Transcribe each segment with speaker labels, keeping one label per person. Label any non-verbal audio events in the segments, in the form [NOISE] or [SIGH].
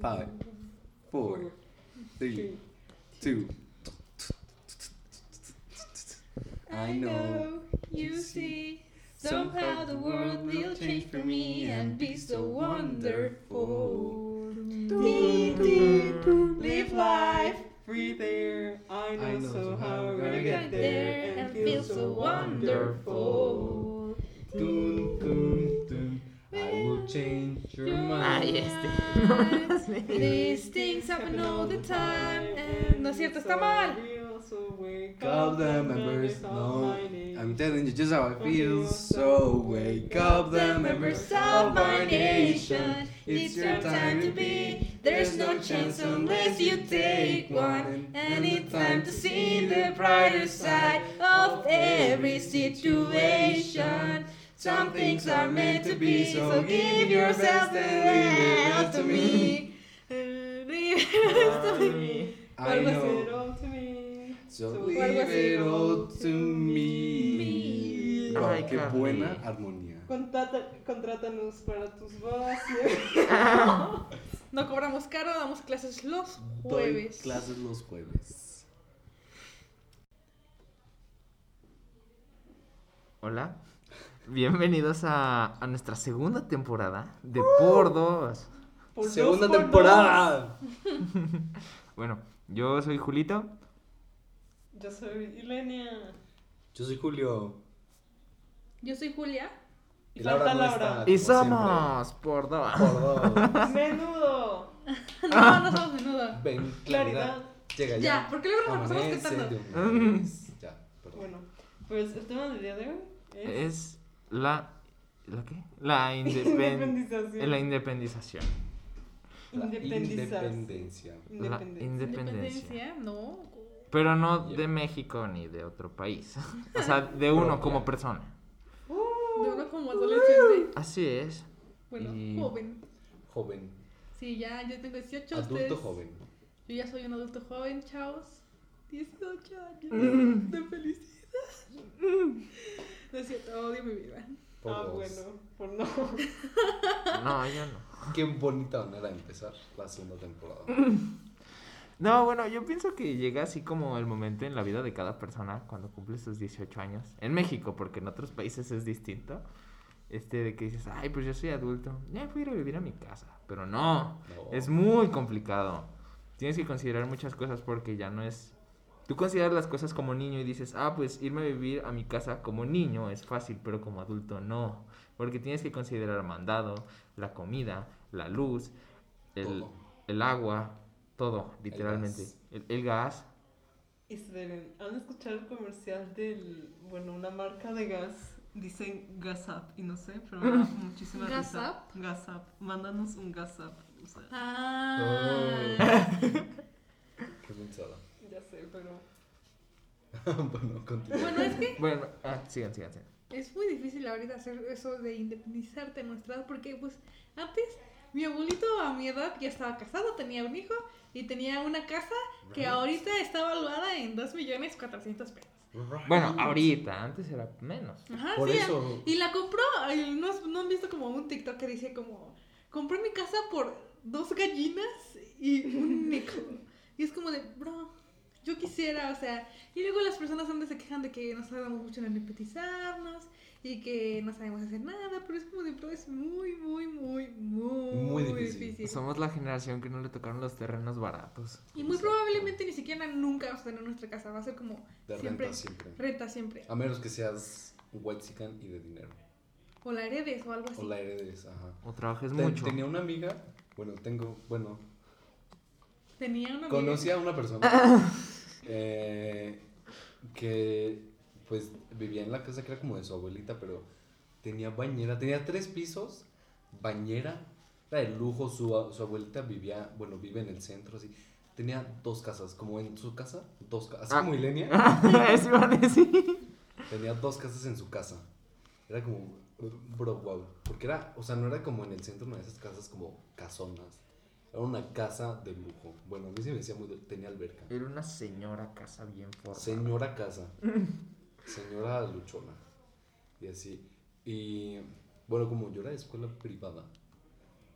Speaker 1: five, four, three, two. I know
Speaker 2: you see. Somehow the world will change for me and be so wonderful. Dee, dee, Live life
Speaker 3: free there. I know,
Speaker 1: I know
Speaker 3: so how we're gonna get there and feel so wonderful.
Speaker 1: Dun, dun. I will change your
Speaker 2: Ay,
Speaker 1: mind.
Speaker 2: este. [LAUGHS] These things happen all the time. And no es cierto, está mal.
Speaker 1: Call the members, no. I'm telling you just how I feel. So wake up the members of our nation. It's your time to be. There's no chance unless you take one.
Speaker 2: And it's time to see the brighter side of every situation. Some things are meant to be, so give yourself the rest to me. Leave it to me.
Speaker 1: I know. So leave it all to me.
Speaker 2: Me.
Speaker 1: Wow,
Speaker 4: Ay,
Speaker 1: qué
Speaker 4: Carly.
Speaker 1: buena armonía.
Speaker 3: Contrata, contrátanos para tus bodas. [LAUGHS]
Speaker 2: No cobramos caro, damos clases los
Speaker 1: Doy
Speaker 2: jueves.
Speaker 1: clases los jueves.
Speaker 4: Hola. Bienvenidos a, a nuestra segunda temporada de Por Dos.
Speaker 3: Por dos,
Speaker 1: Segunda
Speaker 3: por
Speaker 1: temporada. [LAUGHS]
Speaker 4: Bueno, yo soy Julito.
Speaker 3: Yo soy Ilenia.
Speaker 1: Yo soy Julio.
Speaker 2: Yo soy Julia.
Speaker 3: Y
Speaker 1: Y
Speaker 3: falta
Speaker 1: no
Speaker 3: Laura.
Speaker 1: está,
Speaker 4: Y somos Por Dos.
Speaker 1: Por dos. [LAUGHS]
Speaker 3: Menudo. [LAUGHS]
Speaker 2: No, no somos menudo.
Speaker 1: Ven,
Speaker 3: Claridad.
Speaker 1: Llega ya.
Speaker 2: Ya, ¿por qué luego nos pasamos cantando?
Speaker 1: Ya, perdón.
Speaker 3: Bueno, pues el tema del día de hoy es
Speaker 4: Es la. ¿La qué? La, indepen-
Speaker 3: independización.
Speaker 4: la independización.
Speaker 1: La independencia.
Speaker 4: La
Speaker 3: Independencia.
Speaker 4: independencia.
Speaker 2: Independencia, no.
Speaker 4: Pero no de México ni de otro país. [LAUGHS] O sea, de uno como persona.
Speaker 2: De uno como adolescente.
Speaker 4: Así es.
Speaker 2: Bueno,
Speaker 4: Y-
Speaker 2: joven.
Speaker 1: Joven.
Speaker 2: Sí, ya, yo tengo 18.
Speaker 1: Adulto
Speaker 2: ustedes-
Speaker 1: joven.
Speaker 2: Yo ya soy un adulto joven, chavos. 18 años
Speaker 4: Mm. [LAUGHS]
Speaker 2: de felicidad. [LAUGHS] No es cierto, odio mi vida.
Speaker 1: Por
Speaker 3: Ah,
Speaker 1: dos.
Speaker 3: bueno, por no. [LAUGHS]
Speaker 4: No, yo no.
Speaker 1: Qué bonita manera de empezar la segunda temporada. [LAUGHS]
Speaker 4: No, bueno, yo pienso que llega así como el momento en la vida de cada persona cuando cumple sus 18 años. En México, porque en otros países es distinto. Este de que dices, ay, pues yo soy adulto, ya voy a ir a vivir a mi casa. Pero no,
Speaker 1: No.
Speaker 4: es muy complicado. Tienes que considerar muchas cosas porque ya no es... Tú consideras las cosas como niño y dices, ah, pues irme a vivir a mi casa como niño es fácil, pero como adulto no. Porque tienes que considerar mandado, la comida, la luz, el, el agua, todo, literalmente.
Speaker 1: gas.
Speaker 4: El, el gas.
Speaker 3: Esperen, ¿han escuchado el comercial del, bueno, una marca de gas? Dicen Gasap, y no sé, pero me da [LAUGHS] muchísima risa.
Speaker 2: ¿Gasap?
Speaker 3: Gasap, mándanos un Gasap. O sea,
Speaker 2: Ah. [LAUGHS] [LAUGHS]
Speaker 1: Qué pensada.
Speaker 3: Pero [LAUGHS]
Speaker 1: bueno, continúa.
Speaker 2: Bueno, es que
Speaker 4: Bueno, ah, sigan, sigan, sigan.
Speaker 2: es muy difícil ahorita hacer eso de independizarte a nuestra edad porque pues antes mi abuelito a mi edad ya estaba casado, tenía un hijo y tenía una casa que
Speaker 1: Right.
Speaker 2: ahorita está valuada en 2 millones 400 pesos.
Speaker 1: Right.
Speaker 4: Bueno, ahorita, antes era menos.
Speaker 2: Ajá,
Speaker 1: Por
Speaker 2: sí,
Speaker 1: eso.
Speaker 2: Y la compró, ¿no, has- ¿no han visto como un TikTok que dice como, compré mi casa por dos gallinas y un nico? Y es como de, bro, yo quisiera, o sea, y luego las personas donde se quejan de que no sabemos mucho en independizarnos y que no sabemos hacer nada, pero es como de, bro, es muy, muy, muy, muy,
Speaker 1: Muy
Speaker 2: difícil.
Speaker 1: difícil.
Speaker 4: Somos la generación que no le tocaron los terrenos baratos.
Speaker 2: Y muy
Speaker 1: Exacto.
Speaker 2: probablemente ni siquiera nunca vamos a tener nuestra casa, va a ser como
Speaker 1: De
Speaker 2: siempre,
Speaker 1: renta siempre.
Speaker 2: renta siempre.
Speaker 1: A menos que seas un whitezican y de dinero.
Speaker 2: O la heredes o algo así.
Speaker 1: O la heredes, ajá.
Speaker 4: O trabajes
Speaker 1: Ten-
Speaker 4: mucho.
Speaker 1: Tenía una amiga, bueno, tengo, bueno,
Speaker 2: Tenía una amiga-
Speaker 1: conocí a una persona [LAUGHS] eh, que pues vivía en la casa que era como de su abuelita, pero tenía bañera, tenía tres pisos, bañera, era de lujo, su, su abuelita vivía, bueno, vive en el centro, así, tenía dos casas, como en su casa, dos casas, así
Speaker 4: Ah.
Speaker 1: como Ilenia, [LAUGHS]
Speaker 4: Eso iba a decir.
Speaker 1: tenía dos casas en su casa, era como, bro, wow, porque era, o sea, no era como en el centro, no de esas casas como casonas, era una casa de lujo, bueno, a mí se me decía muy, de- tenía alberca.
Speaker 4: Era una señora casa bien formada.
Speaker 1: Señora casa. [LAUGHS] Señora luchona. Y así. Y bueno, como yo era de escuela privada,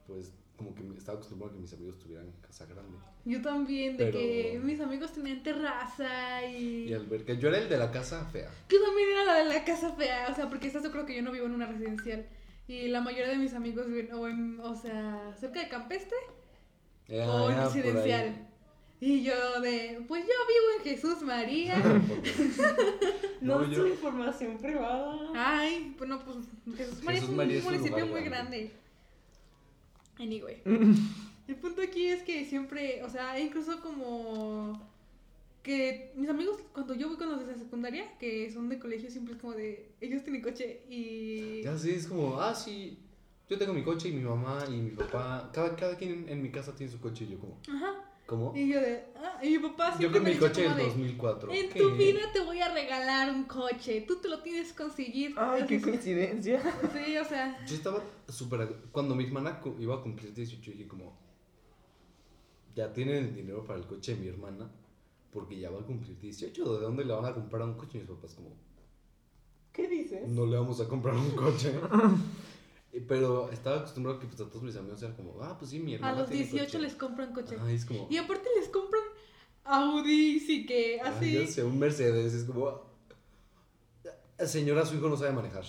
Speaker 1: pues como que estaba acostumbrado a que mis amigos tuvieran casa grande.
Speaker 2: Yo también, de
Speaker 1: Pero-
Speaker 2: que mis amigos tenían terraza y...
Speaker 1: Y alberca. Yo era el de la casa fea.
Speaker 2: Yo también era la de la casa fea, o sea, porque estás yo creo que yo no vivo en una residencial. Y la mayoría de mis amigos viven o, en, o sea, cerca de Campestre
Speaker 1: Era,
Speaker 2: o
Speaker 1: por ahí.
Speaker 2: residencial. Y yo de, pues yo vivo en Jesús María. [LAUGHS]
Speaker 3: No,
Speaker 1: No,
Speaker 3: es
Speaker 1: yo-
Speaker 3: información privada.
Speaker 2: Ay, bueno, pues Jesús María
Speaker 1: Jesús
Speaker 2: es un
Speaker 1: María es un
Speaker 2: municipio
Speaker 1: lugar
Speaker 2: muy
Speaker 1: grande.
Speaker 2: grande. Anyway. [LAUGHS] El punto aquí es que siempre, o sea, incluso como que mis amigos, cuando yo voy con los de la secundaria, que son de colegio, siempre es como de, ellos tienen coche y...
Speaker 1: Ya sí, es como, ah, sí. Yo tengo mi coche y mi mamá y mi papá. Cada, cada quien en, en mi casa tiene su coche y yo como,
Speaker 2: Ajá.
Speaker 1: ¿cómo?
Speaker 2: Y yo de, ah, y mi papá
Speaker 1: Yo
Speaker 2: siempre
Speaker 1: con
Speaker 2: me
Speaker 1: mi
Speaker 2: dice
Speaker 1: coche del
Speaker 2: de,
Speaker 1: 2004.
Speaker 2: En
Speaker 1: ¿qué?
Speaker 2: tu vida te voy a regalar un coche, tú te lo tienes que conseguir.
Speaker 4: Ay, qué coincidencia. [LAUGHS]
Speaker 2: Sí, o sea,
Speaker 1: Yo estaba súper... Cuando mi hermana iba a cumplir 18, dije como... Ya tienen el dinero para el coche de mi hermana. Porque ya va a cumplir 18. ¿De dónde le van a comprar un coche? Y mis papás como...
Speaker 3: ¿Qué dices?
Speaker 1: No le vamos a comprar un coche. [LAUGHS] Pero estaba acostumbrado que pues, a todos mis amigos era como... Ah, pues sí, mi
Speaker 2: a
Speaker 1: hermana
Speaker 2: los
Speaker 1: tiene
Speaker 2: 18
Speaker 1: coche".
Speaker 2: les compran coche.
Speaker 1: Ay, es como...
Speaker 2: Y aparte les compran Audi, sí que así...
Speaker 1: ya sé, un Mercedes. Es como... "Ah, Señora, su hijo no sabe manejar.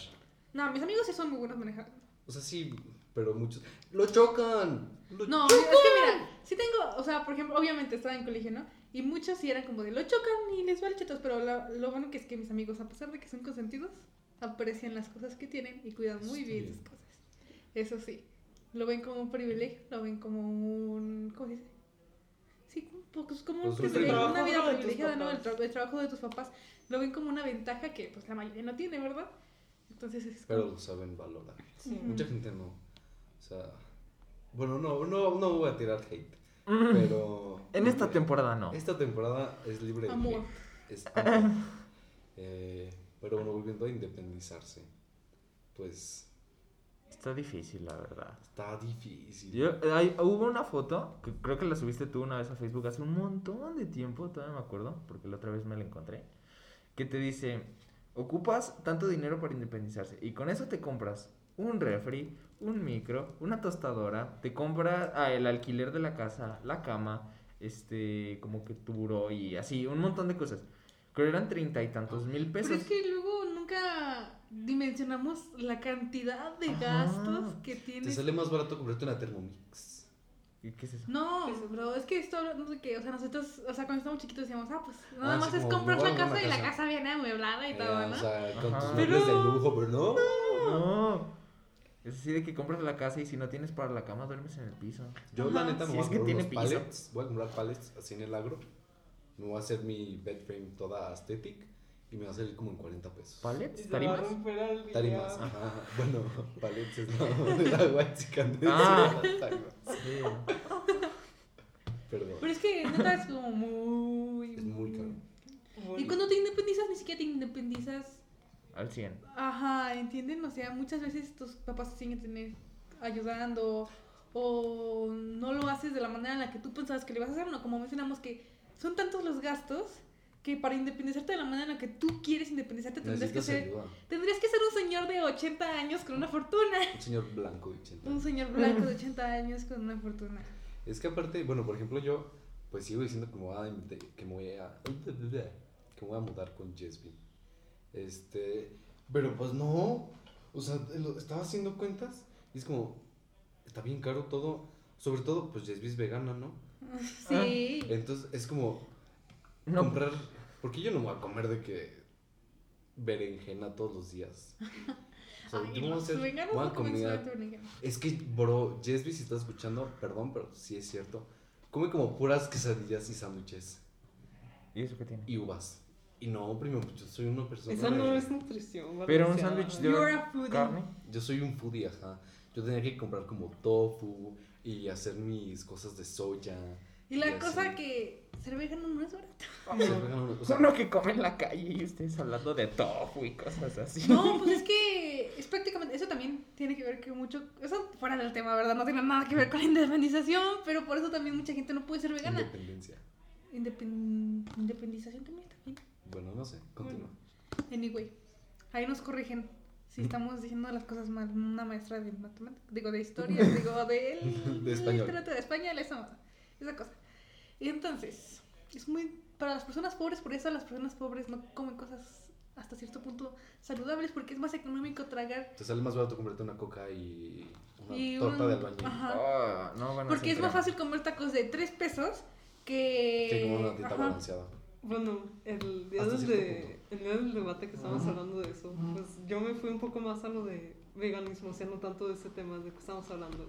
Speaker 2: No, mis amigos sí son muy buenos manejando.
Speaker 1: O sea, sí, pero muchos... ¡Lo chocan! ¡Lo
Speaker 2: No, es que mira, sí tengo, o sea, por ejemplo, obviamente estaba en colegio, ¿no? Y muchos sí eran como de lo chocan y les vale chetos, pero lo, lo bueno que es que mis amigos, a pesar de que son consentidos, aprecian las cosas que tienen y cuidan muy bien. sus cosas. Eso sí, lo ven como un privilegio, lo ven como un, ¿cómo se dice? Sí, como, pues, como un
Speaker 1: Pues un
Speaker 2: privilegio, una vida
Speaker 3: de
Speaker 2: privilegiada, ¿no? El, tra- el trabajo de tus papás, lo ven como una ventaja que pues la mayoría no tiene, ¿verdad? Entonces es
Speaker 1: Pero lo saben valorar.
Speaker 3: Sí.
Speaker 1: Mucha gente no. O sea, bueno, no, no, no voy a tirar hate.
Speaker 4: Mm.
Speaker 1: Pero.
Speaker 4: En esta temporada no.
Speaker 1: Esta temporada es libre de
Speaker 2: Amor.
Speaker 1: Es amor. [LAUGHS] Eh, pero bueno, volviendo a independizarse. Pues
Speaker 4: Está difícil, la verdad.
Speaker 1: está difícil.
Speaker 4: Yo- hay- hubo una foto, que creo que la subiste tú una vez a Facebook hace un montón de tiempo, todavía me acuerdo, porque la otra vez me la encontré, que te dice, ocupas tanto dinero para independizarse y con eso te compras un refri, un micro, una tostadora, te compras ah, el alquiler de la casa, la cama, este, como que tu buró y así, un montón de cosas. Creo que eran treinta y tantos mil pesos.
Speaker 2: Pero es que luego nunca dimensionamos la cantidad de
Speaker 4: Ajá.
Speaker 2: gastos que
Speaker 1: Te
Speaker 2: tienes.
Speaker 1: sale más barato comprarte una Thermomix.
Speaker 4: ¿Y ¿Qué es eso?
Speaker 2: No, bro, es que esto no sé qué, o sea, nosotros, o sea, cuando estábamos chiquitos decíamos, ah, pues nada
Speaker 1: Ah,
Speaker 2: más
Speaker 1: sí,
Speaker 2: es comprar la casa y la
Speaker 1: casa.
Speaker 2: viene amueblada y
Speaker 1: Eh,
Speaker 2: todo, ¿no?
Speaker 1: O sea, con
Speaker 4: Ajá.
Speaker 1: tus muebles de lujo, pero no.
Speaker 4: No. Es así de que compras la casa y si no tienes para la cama duermes en el piso.
Speaker 1: Yo, la neta, me voy a comprar
Speaker 4: tiene
Speaker 1: unos. Voy a comprar pallets así en el agro. Me voy a hacer mi bed frame toda aesthetic. Y me va a salir como en 40 pesos.
Speaker 3: A
Speaker 4: ¿Tarimas?
Speaker 1: Tarimas, ajá. Bueno, [LAUGHS] pallets es la, [LAUGHS] de la white chicken.
Speaker 4: Ah.
Speaker 1: Tarimas.
Speaker 4: Sí.
Speaker 1: Perdón.
Speaker 2: Pero es que neta es como muy...
Speaker 1: Es muy caro.
Speaker 3: Muy-
Speaker 2: Y cuando te independizas, ni siquiera te independizas
Speaker 4: Al 100.
Speaker 2: Ajá, ¿entienden? O sea, muchas veces tus papás te siguen tener ayudando o no lo haces de la manera en la que tú pensabas que lo ibas a hacer, no, como mencionamos que son tantos los gastos que para independizarte de la manera en la que tú quieres independizarte tendrías que ser
Speaker 1: ayuda.
Speaker 2: tendrías que ser un señor de 80 años con una fortuna.
Speaker 1: Un señor blanco de 80
Speaker 2: Un señor blanco de [LAUGHS] 80 años con una fortuna.
Speaker 1: Es que aparte, bueno, por ejemplo, yo pues sigo diciendo que me voy a, que me voy a, que me voy a mudar con Jesby. Este, pero pues no, o sea, lo- estaba haciendo cuentas y es como, está bien caro todo, sobre todo pues Jesby es vegana, ¿no? [LAUGHS]
Speaker 2: Sí.
Speaker 1: Entonces es como
Speaker 4: No,
Speaker 1: comprar, porque yo no me voy a comer de que berenjena todos los días. O sea, [LAUGHS]
Speaker 2: Ay,
Speaker 1: yo hacer
Speaker 2: veganos
Speaker 1: voy a
Speaker 2: no
Speaker 1: comer- es que, bro, Jesby, si estás escuchando, perdón, pero sí es cierto. Come como puras quesadillas y sándwiches
Speaker 4: ¿Y eso qué tiene?
Speaker 1: y uvas. Y no, primo, pues yo soy una persona.
Speaker 3: Esa no
Speaker 1: de-
Speaker 3: es nutrición.
Speaker 4: Pero un sándwich de
Speaker 2: You're a foodie.
Speaker 4: carne.
Speaker 1: Yo soy un foodie, ajá. Yo tenía que comprar como tofu y hacer mis cosas de soya.
Speaker 2: Y la
Speaker 1: Y
Speaker 2: cosa
Speaker 1: así.
Speaker 2: que ser vegano no es barato.
Speaker 1: Ser vegano, o sea,
Speaker 4: Uno que come en la calle y ustedes hablando de tofu y cosas así.
Speaker 2: No, [LAUGHS] pues es que es prácticamente, eso también tiene que ver que mucho, eso fuera del tema, ¿verdad? No tiene nada que ver con la independización, pero por eso también mucha gente no puede ser vegana.
Speaker 1: independencia.
Speaker 2: Independ- independización también está bien.
Speaker 1: Bueno, no sé, continúa.
Speaker 2: Anyway, ahí nos corrigen si estamos diciendo las cosas mal, una maestra de matemáticas, digo, de historia, [LAUGHS] digo, de,
Speaker 1: De español.
Speaker 2: literatura, de español, eso, esa cosa. Y entonces, es muy, para las personas pobres, por eso las personas pobres no comen cosas hasta cierto punto saludables, porque es más económico tragar
Speaker 1: Te sale más barato comprarte una coca y una
Speaker 2: y
Speaker 1: torta
Speaker 2: un-
Speaker 1: de albañil.
Speaker 2: Ajá.
Speaker 4: Ah, no, bueno,
Speaker 2: Porque es más fácil comer tacos de 3 pesos que...
Speaker 1: Que como una dieta
Speaker 2: Ajá.
Speaker 1: balanceada.
Speaker 3: Bueno, el día, del de- el día del debate que estábamos hablando de eso, pues yo me fui un poco más a lo de veganismo, o sea, no tanto de ese tema de que estamos hablando.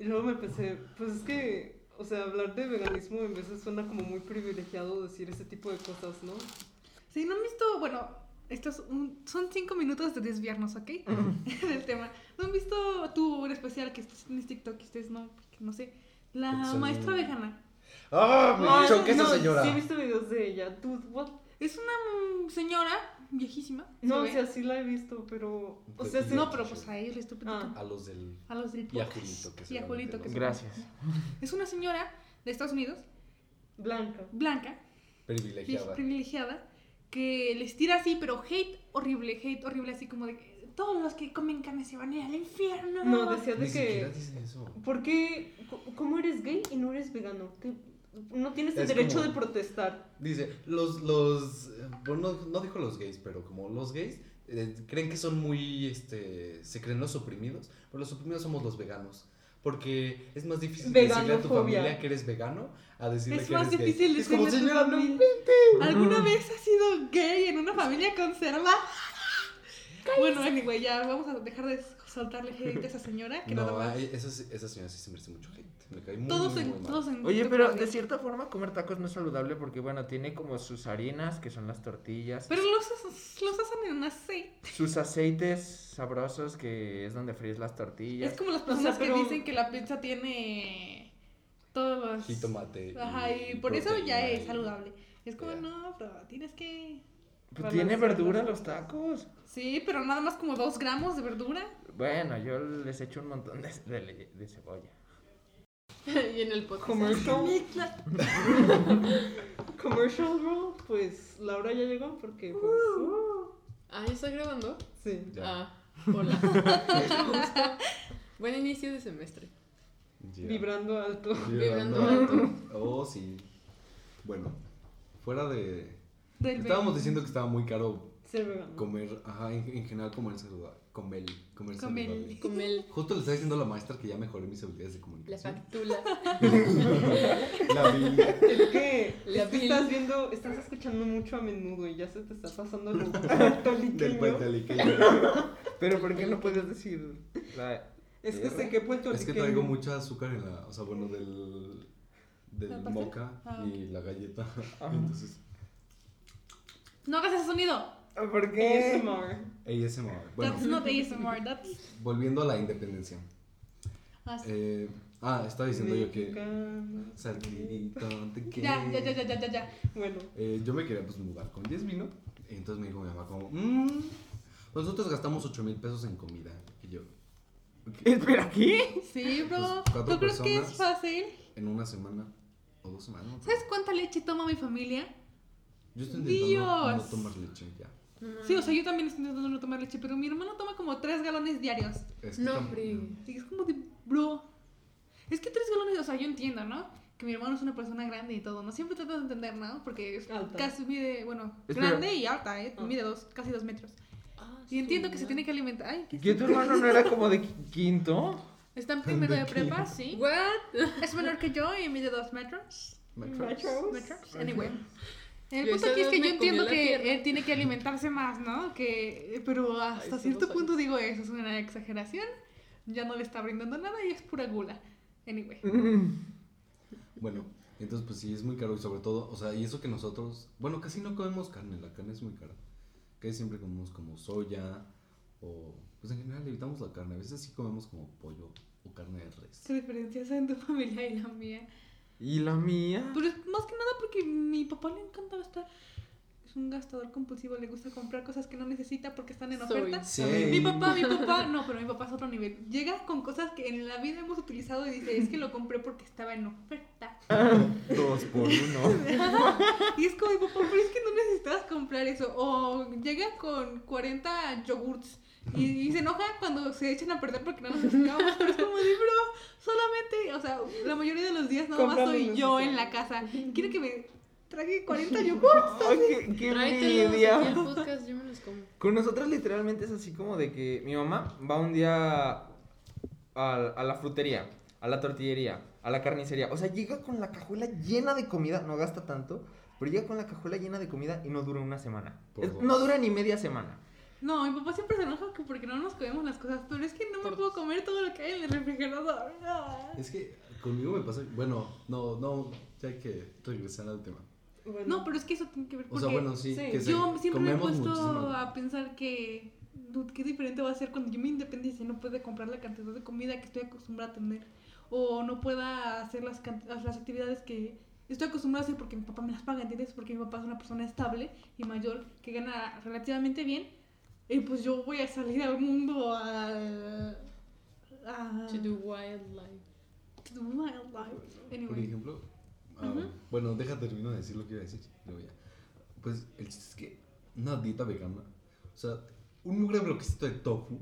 Speaker 3: Y luego me pensé, pues es que, o sea, hablar de veganismo en veces suena como muy privilegiado decir ese tipo de cosas, ¿no?
Speaker 2: Si no han visto, bueno, estos un- son 5 minutos de desviarnos, ¿ok? [LAUGHS] Del tema. ¿No han visto tu en especial que estás en TikTok y ustedes no? Porque no sé. La
Speaker 1: son-
Speaker 2: maestra vegana.
Speaker 1: ¡Ah! Me
Speaker 3: Ah,
Speaker 1: esa
Speaker 3: no,
Speaker 1: señora.
Speaker 3: Sí, he visto videos de ella. Dude, what?
Speaker 2: Es una mm, señora viejísima.
Speaker 3: No, o
Speaker 2: se
Speaker 3: sea, sí la he visto, pero. O sea,
Speaker 1: sí.
Speaker 2: No, pero pues a ellos estúpido.
Speaker 3: Ah.
Speaker 1: A los del.
Speaker 2: A los del
Speaker 1: Y a. Julito, que
Speaker 2: Y a Julito, que.
Speaker 4: Gracias. [LAUGHS]
Speaker 2: Es una señora de Estados Unidos,
Speaker 3: Blanca.
Speaker 2: blanca,
Speaker 1: Privilegiada.
Speaker 2: privilegiada, que les tira así, pero hate horrible, hate horrible, así como de que todos los que comen carne se van a ir al infierno.
Speaker 3: No, decía de
Speaker 1: Ni
Speaker 3: que.
Speaker 1: dice eso.
Speaker 3: ¿Por qué? ¿Cómo eres gay y no eres vegano? Que no tienes el
Speaker 1: Es
Speaker 3: derecho
Speaker 1: como-
Speaker 3: de protestar.
Speaker 1: Dice, los, los, bueno, no, no dijo los gays, pero como los gays eh, creen que son muy, este, se creen los oprimidos, pero los oprimidos somos los veganos. Porque es más difícil decirle a tu familia que eres vegano a decirle
Speaker 2: Es
Speaker 1: que
Speaker 2: más
Speaker 1: eres gay.
Speaker 2: difícil
Speaker 1: Es como,
Speaker 2: decirle a tu
Speaker 1: señora, no.
Speaker 2: ¿Alguna vez has sido gay en una familia conservadora? [LAUGHS] Bueno, anyway, ya vamos a dejar de soltarle hate a esa señora que nada
Speaker 1: No,
Speaker 2: más.
Speaker 1: ay, esa, esa señora sí se merece mucho hate. Me cae muy,
Speaker 2: Todos
Speaker 1: muy,
Speaker 2: en,
Speaker 1: muy mal.
Speaker 2: todos en
Speaker 4: Oye, pero de cierta forma comer tacos no es saludable porque, bueno, tiene como sus harinas, que son las tortillas,
Speaker 2: Pero los, los hacen en aceite.
Speaker 4: sus aceites sabrosos, que es donde fríes las tortillas.
Speaker 2: Es como las
Speaker 3: O sea,
Speaker 2: personas
Speaker 3: pero-
Speaker 2: que dicen que la pizza tiene todos los.
Speaker 1: Jitomate.
Speaker 2: Ajá, y por eso ya es
Speaker 1: y-
Speaker 2: saludable. Es como, no, pero tienes que.
Speaker 4: Pues tiene verdura los tacos.
Speaker 2: Sí, pero nada más como dos gramos de verdura.
Speaker 4: Bueno, yo les echo un montón de, de- de cebolla. [LAUGHS]
Speaker 5: y en el podcast.
Speaker 3: Commercial. [LAUGHS] Commercial bro. Pues Laura ya llegó porque, pues.
Speaker 5: Ah, ¿ya está grabando?
Speaker 3: Sí.
Speaker 1: Ya.
Speaker 5: Ah, hola. [LAUGHS] Buen inicio de semestre.
Speaker 3: Vibrando alto.
Speaker 5: Vibrando alto.
Speaker 1: Oh, sí. Bueno, fuera de...
Speaker 2: Del
Speaker 1: Estábamos diciendo que estaba muy caro
Speaker 3: Ser vegano.
Speaker 1: comer, ajá, en, en general comer saludable. Comer, comer
Speaker 2: Comer.
Speaker 1: saludable.
Speaker 5: Con el,
Speaker 1: Justo le estaba diciendo a la maestra que ya mejoré mis habilidades de
Speaker 5: la
Speaker 1: comunicación.
Speaker 5: factula. [LAUGHS]
Speaker 1: La vi.
Speaker 3: Es que,
Speaker 5: La
Speaker 3: es que
Speaker 5: vil.
Speaker 3: estás viendo, estás escuchando mucho a menudo y ya se te está pasando [LAUGHS]
Speaker 1: Del
Speaker 3: puertorriqueño.
Speaker 1: puertorriqueño. [LAUGHS]
Speaker 4: Pero ¿por qué no puedes decir la...
Speaker 3: Es que sé que puertorriqueño.
Speaker 1: Es que traigo mucha azúcar en la, o sea, bueno, del, del
Speaker 2: ¿La
Speaker 1: moca
Speaker 2: Ah,
Speaker 1: y la galleta.
Speaker 4: Ajá.
Speaker 1: Entonces,
Speaker 2: No hagas ese sonido.
Speaker 4: ¿Por qué?
Speaker 3: ASMR.
Speaker 1: ASMR. Bueno,
Speaker 2: That's not ASMR, that's.
Speaker 1: volviendo a la independencia.
Speaker 2: Ah, sí.
Speaker 1: Eh, ah, estaba diciendo yo que... Salidito, te
Speaker 2: Ya, ya, ya, ya, ya, ya, ya.
Speaker 3: Bueno,
Speaker 1: Eh, yo me quería pues mudar con Jess vino. Y entonces me dijo mi mamá como, mmm, nosotros gastamos 8 mil pesos en comida. Y yo. [LAUGHS]
Speaker 4: ¿Espera, qué?
Speaker 2: Sí, bro.
Speaker 1: Pues,
Speaker 2: ¿Tú crees que es fácil?
Speaker 1: en una semana o dos semanas. no
Speaker 2: ¿Sabes cuánta leche toma mi familia?
Speaker 1: Yo estoy intentando no
Speaker 2: Dios.
Speaker 1: tomar leche ya.
Speaker 5: No,
Speaker 2: Sí, o sea, yo también estoy intentando no tomar leche, pero mi hermano toma como 3 galones diarios.
Speaker 1: Es que
Speaker 5: No.
Speaker 2: Y es como de, bro. Es que 3 galones, o sea, yo entiendo, ¿no? Que mi hermano es una persona grande y todo, ¿no? Siempre trato de entender, ¿no? Porque es
Speaker 3: Alta.
Speaker 2: casi mide, bueno,
Speaker 4: Espera.
Speaker 2: grande y alta, ¿eh?
Speaker 3: Ah.
Speaker 2: Mide dos, casi dos metros.
Speaker 5: Ah,
Speaker 2: Y entiendo que se tiene que alimentar. Ay, ¿qué
Speaker 4: ¿Que tu hermano no era como de qui- quinto?
Speaker 2: Está en primero de
Speaker 1: ¿De
Speaker 2: prepa, sí.
Speaker 5: What?
Speaker 2: Es menor que yo y mide dos metros.
Speaker 1: Metros.
Speaker 3: Metros.
Speaker 2: metros. Anyway. El
Speaker 5: Yo
Speaker 2: punto aquí es que yo entiendo que
Speaker 5: tierra.
Speaker 2: él tiene que alimentarse más, ¿no? Que, pero hasta
Speaker 5: Ay,
Speaker 2: cierto punto digo eso, es una exageración. Ya no le está brindando nada y es pura gula. Anyway. [LAUGHS]
Speaker 1: Bueno, entonces pues sí, es muy caro y sobre todo, o sea, y eso que nosotros, bueno, casi no comemos carne, la carne es muy cara. Casi siempre comemos como soya o, pues en general evitamos la carne. A veces sí comemos como pollo o carne de res.
Speaker 2: ¿Qué diferencias hay en tu [LAUGHS] familia y la mía?
Speaker 4: ¿Y la mía?
Speaker 2: Pero es más que nada porque mi papá le encanta gastar. Es un gastador compulsivo, le gusta comprar cosas que no necesita porque están en oferta.
Speaker 1: Sí.
Speaker 2: Mi papá, mi papá, no, pero mi papá es otro nivel. Llega con cosas que en la vida hemos utilizado y dice, es que lo compré porque estaba en oferta. [LAUGHS]
Speaker 4: Dos por uno. [LAUGHS]
Speaker 2: Y es como, mi papá, pero es que no necesitas comprar eso. O llega con 40 yogurts Y, y se enoja cuando se echan a perder porque no nos secamos. Pero es como de, bro, solamente, o sea, la mayoría de los días nada más soy yo en la casa. Quiere que me trague 40 yogurts.
Speaker 4: Qué, qué envidia.
Speaker 5: al podcast, yo me los como.
Speaker 4: Con nosotros literalmente es así como de que mi mamá va un día a, a la frutería, a la tortillería, a la carnicería. O sea, llega con la cajuela llena de comida, no gasta tanto, pero llega con la cajuela llena de comida y no dura una semana. Es- no dura ni media semana.
Speaker 2: No, mi papá siempre se enoja que porque no nos comemos las cosas. Pero es que no me puedo comer todo lo que hay en el refrigerador.
Speaker 1: Es que conmigo me pasa. Bueno, no, no, ya hay que regresar al tema.
Speaker 3: Bueno,
Speaker 2: No, pero es que eso tiene que ver
Speaker 1: O
Speaker 2: porque
Speaker 1: sea, bueno, sí,
Speaker 3: sí,
Speaker 1: que se-
Speaker 2: yo siempre me he puesto
Speaker 1: muchísimo.
Speaker 2: a pensar que dude, qué diferente va a ser cuando yo me independice y no pueda comprar la cantidad de comida que estoy acostumbrada a tener o no pueda hacer las, las actividades que estoy acostumbrada a hacer porque mi papá me las paga, ¿entiendes? Porque mi papá es una persona estable y mayor que gana relativamente bien y pues yo voy a salir al mundo a... a
Speaker 5: To do wildlife.
Speaker 2: to do wildlife.
Speaker 1: Por
Speaker 2: Anyway.
Speaker 1: ejemplo, ah,
Speaker 2: Ujú.
Speaker 1: bueno, deja termino de decir lo que iba a decir. luego ya. Pues el chiste es que una dieta vegana, o sea, un mugre bloquecito de tofu,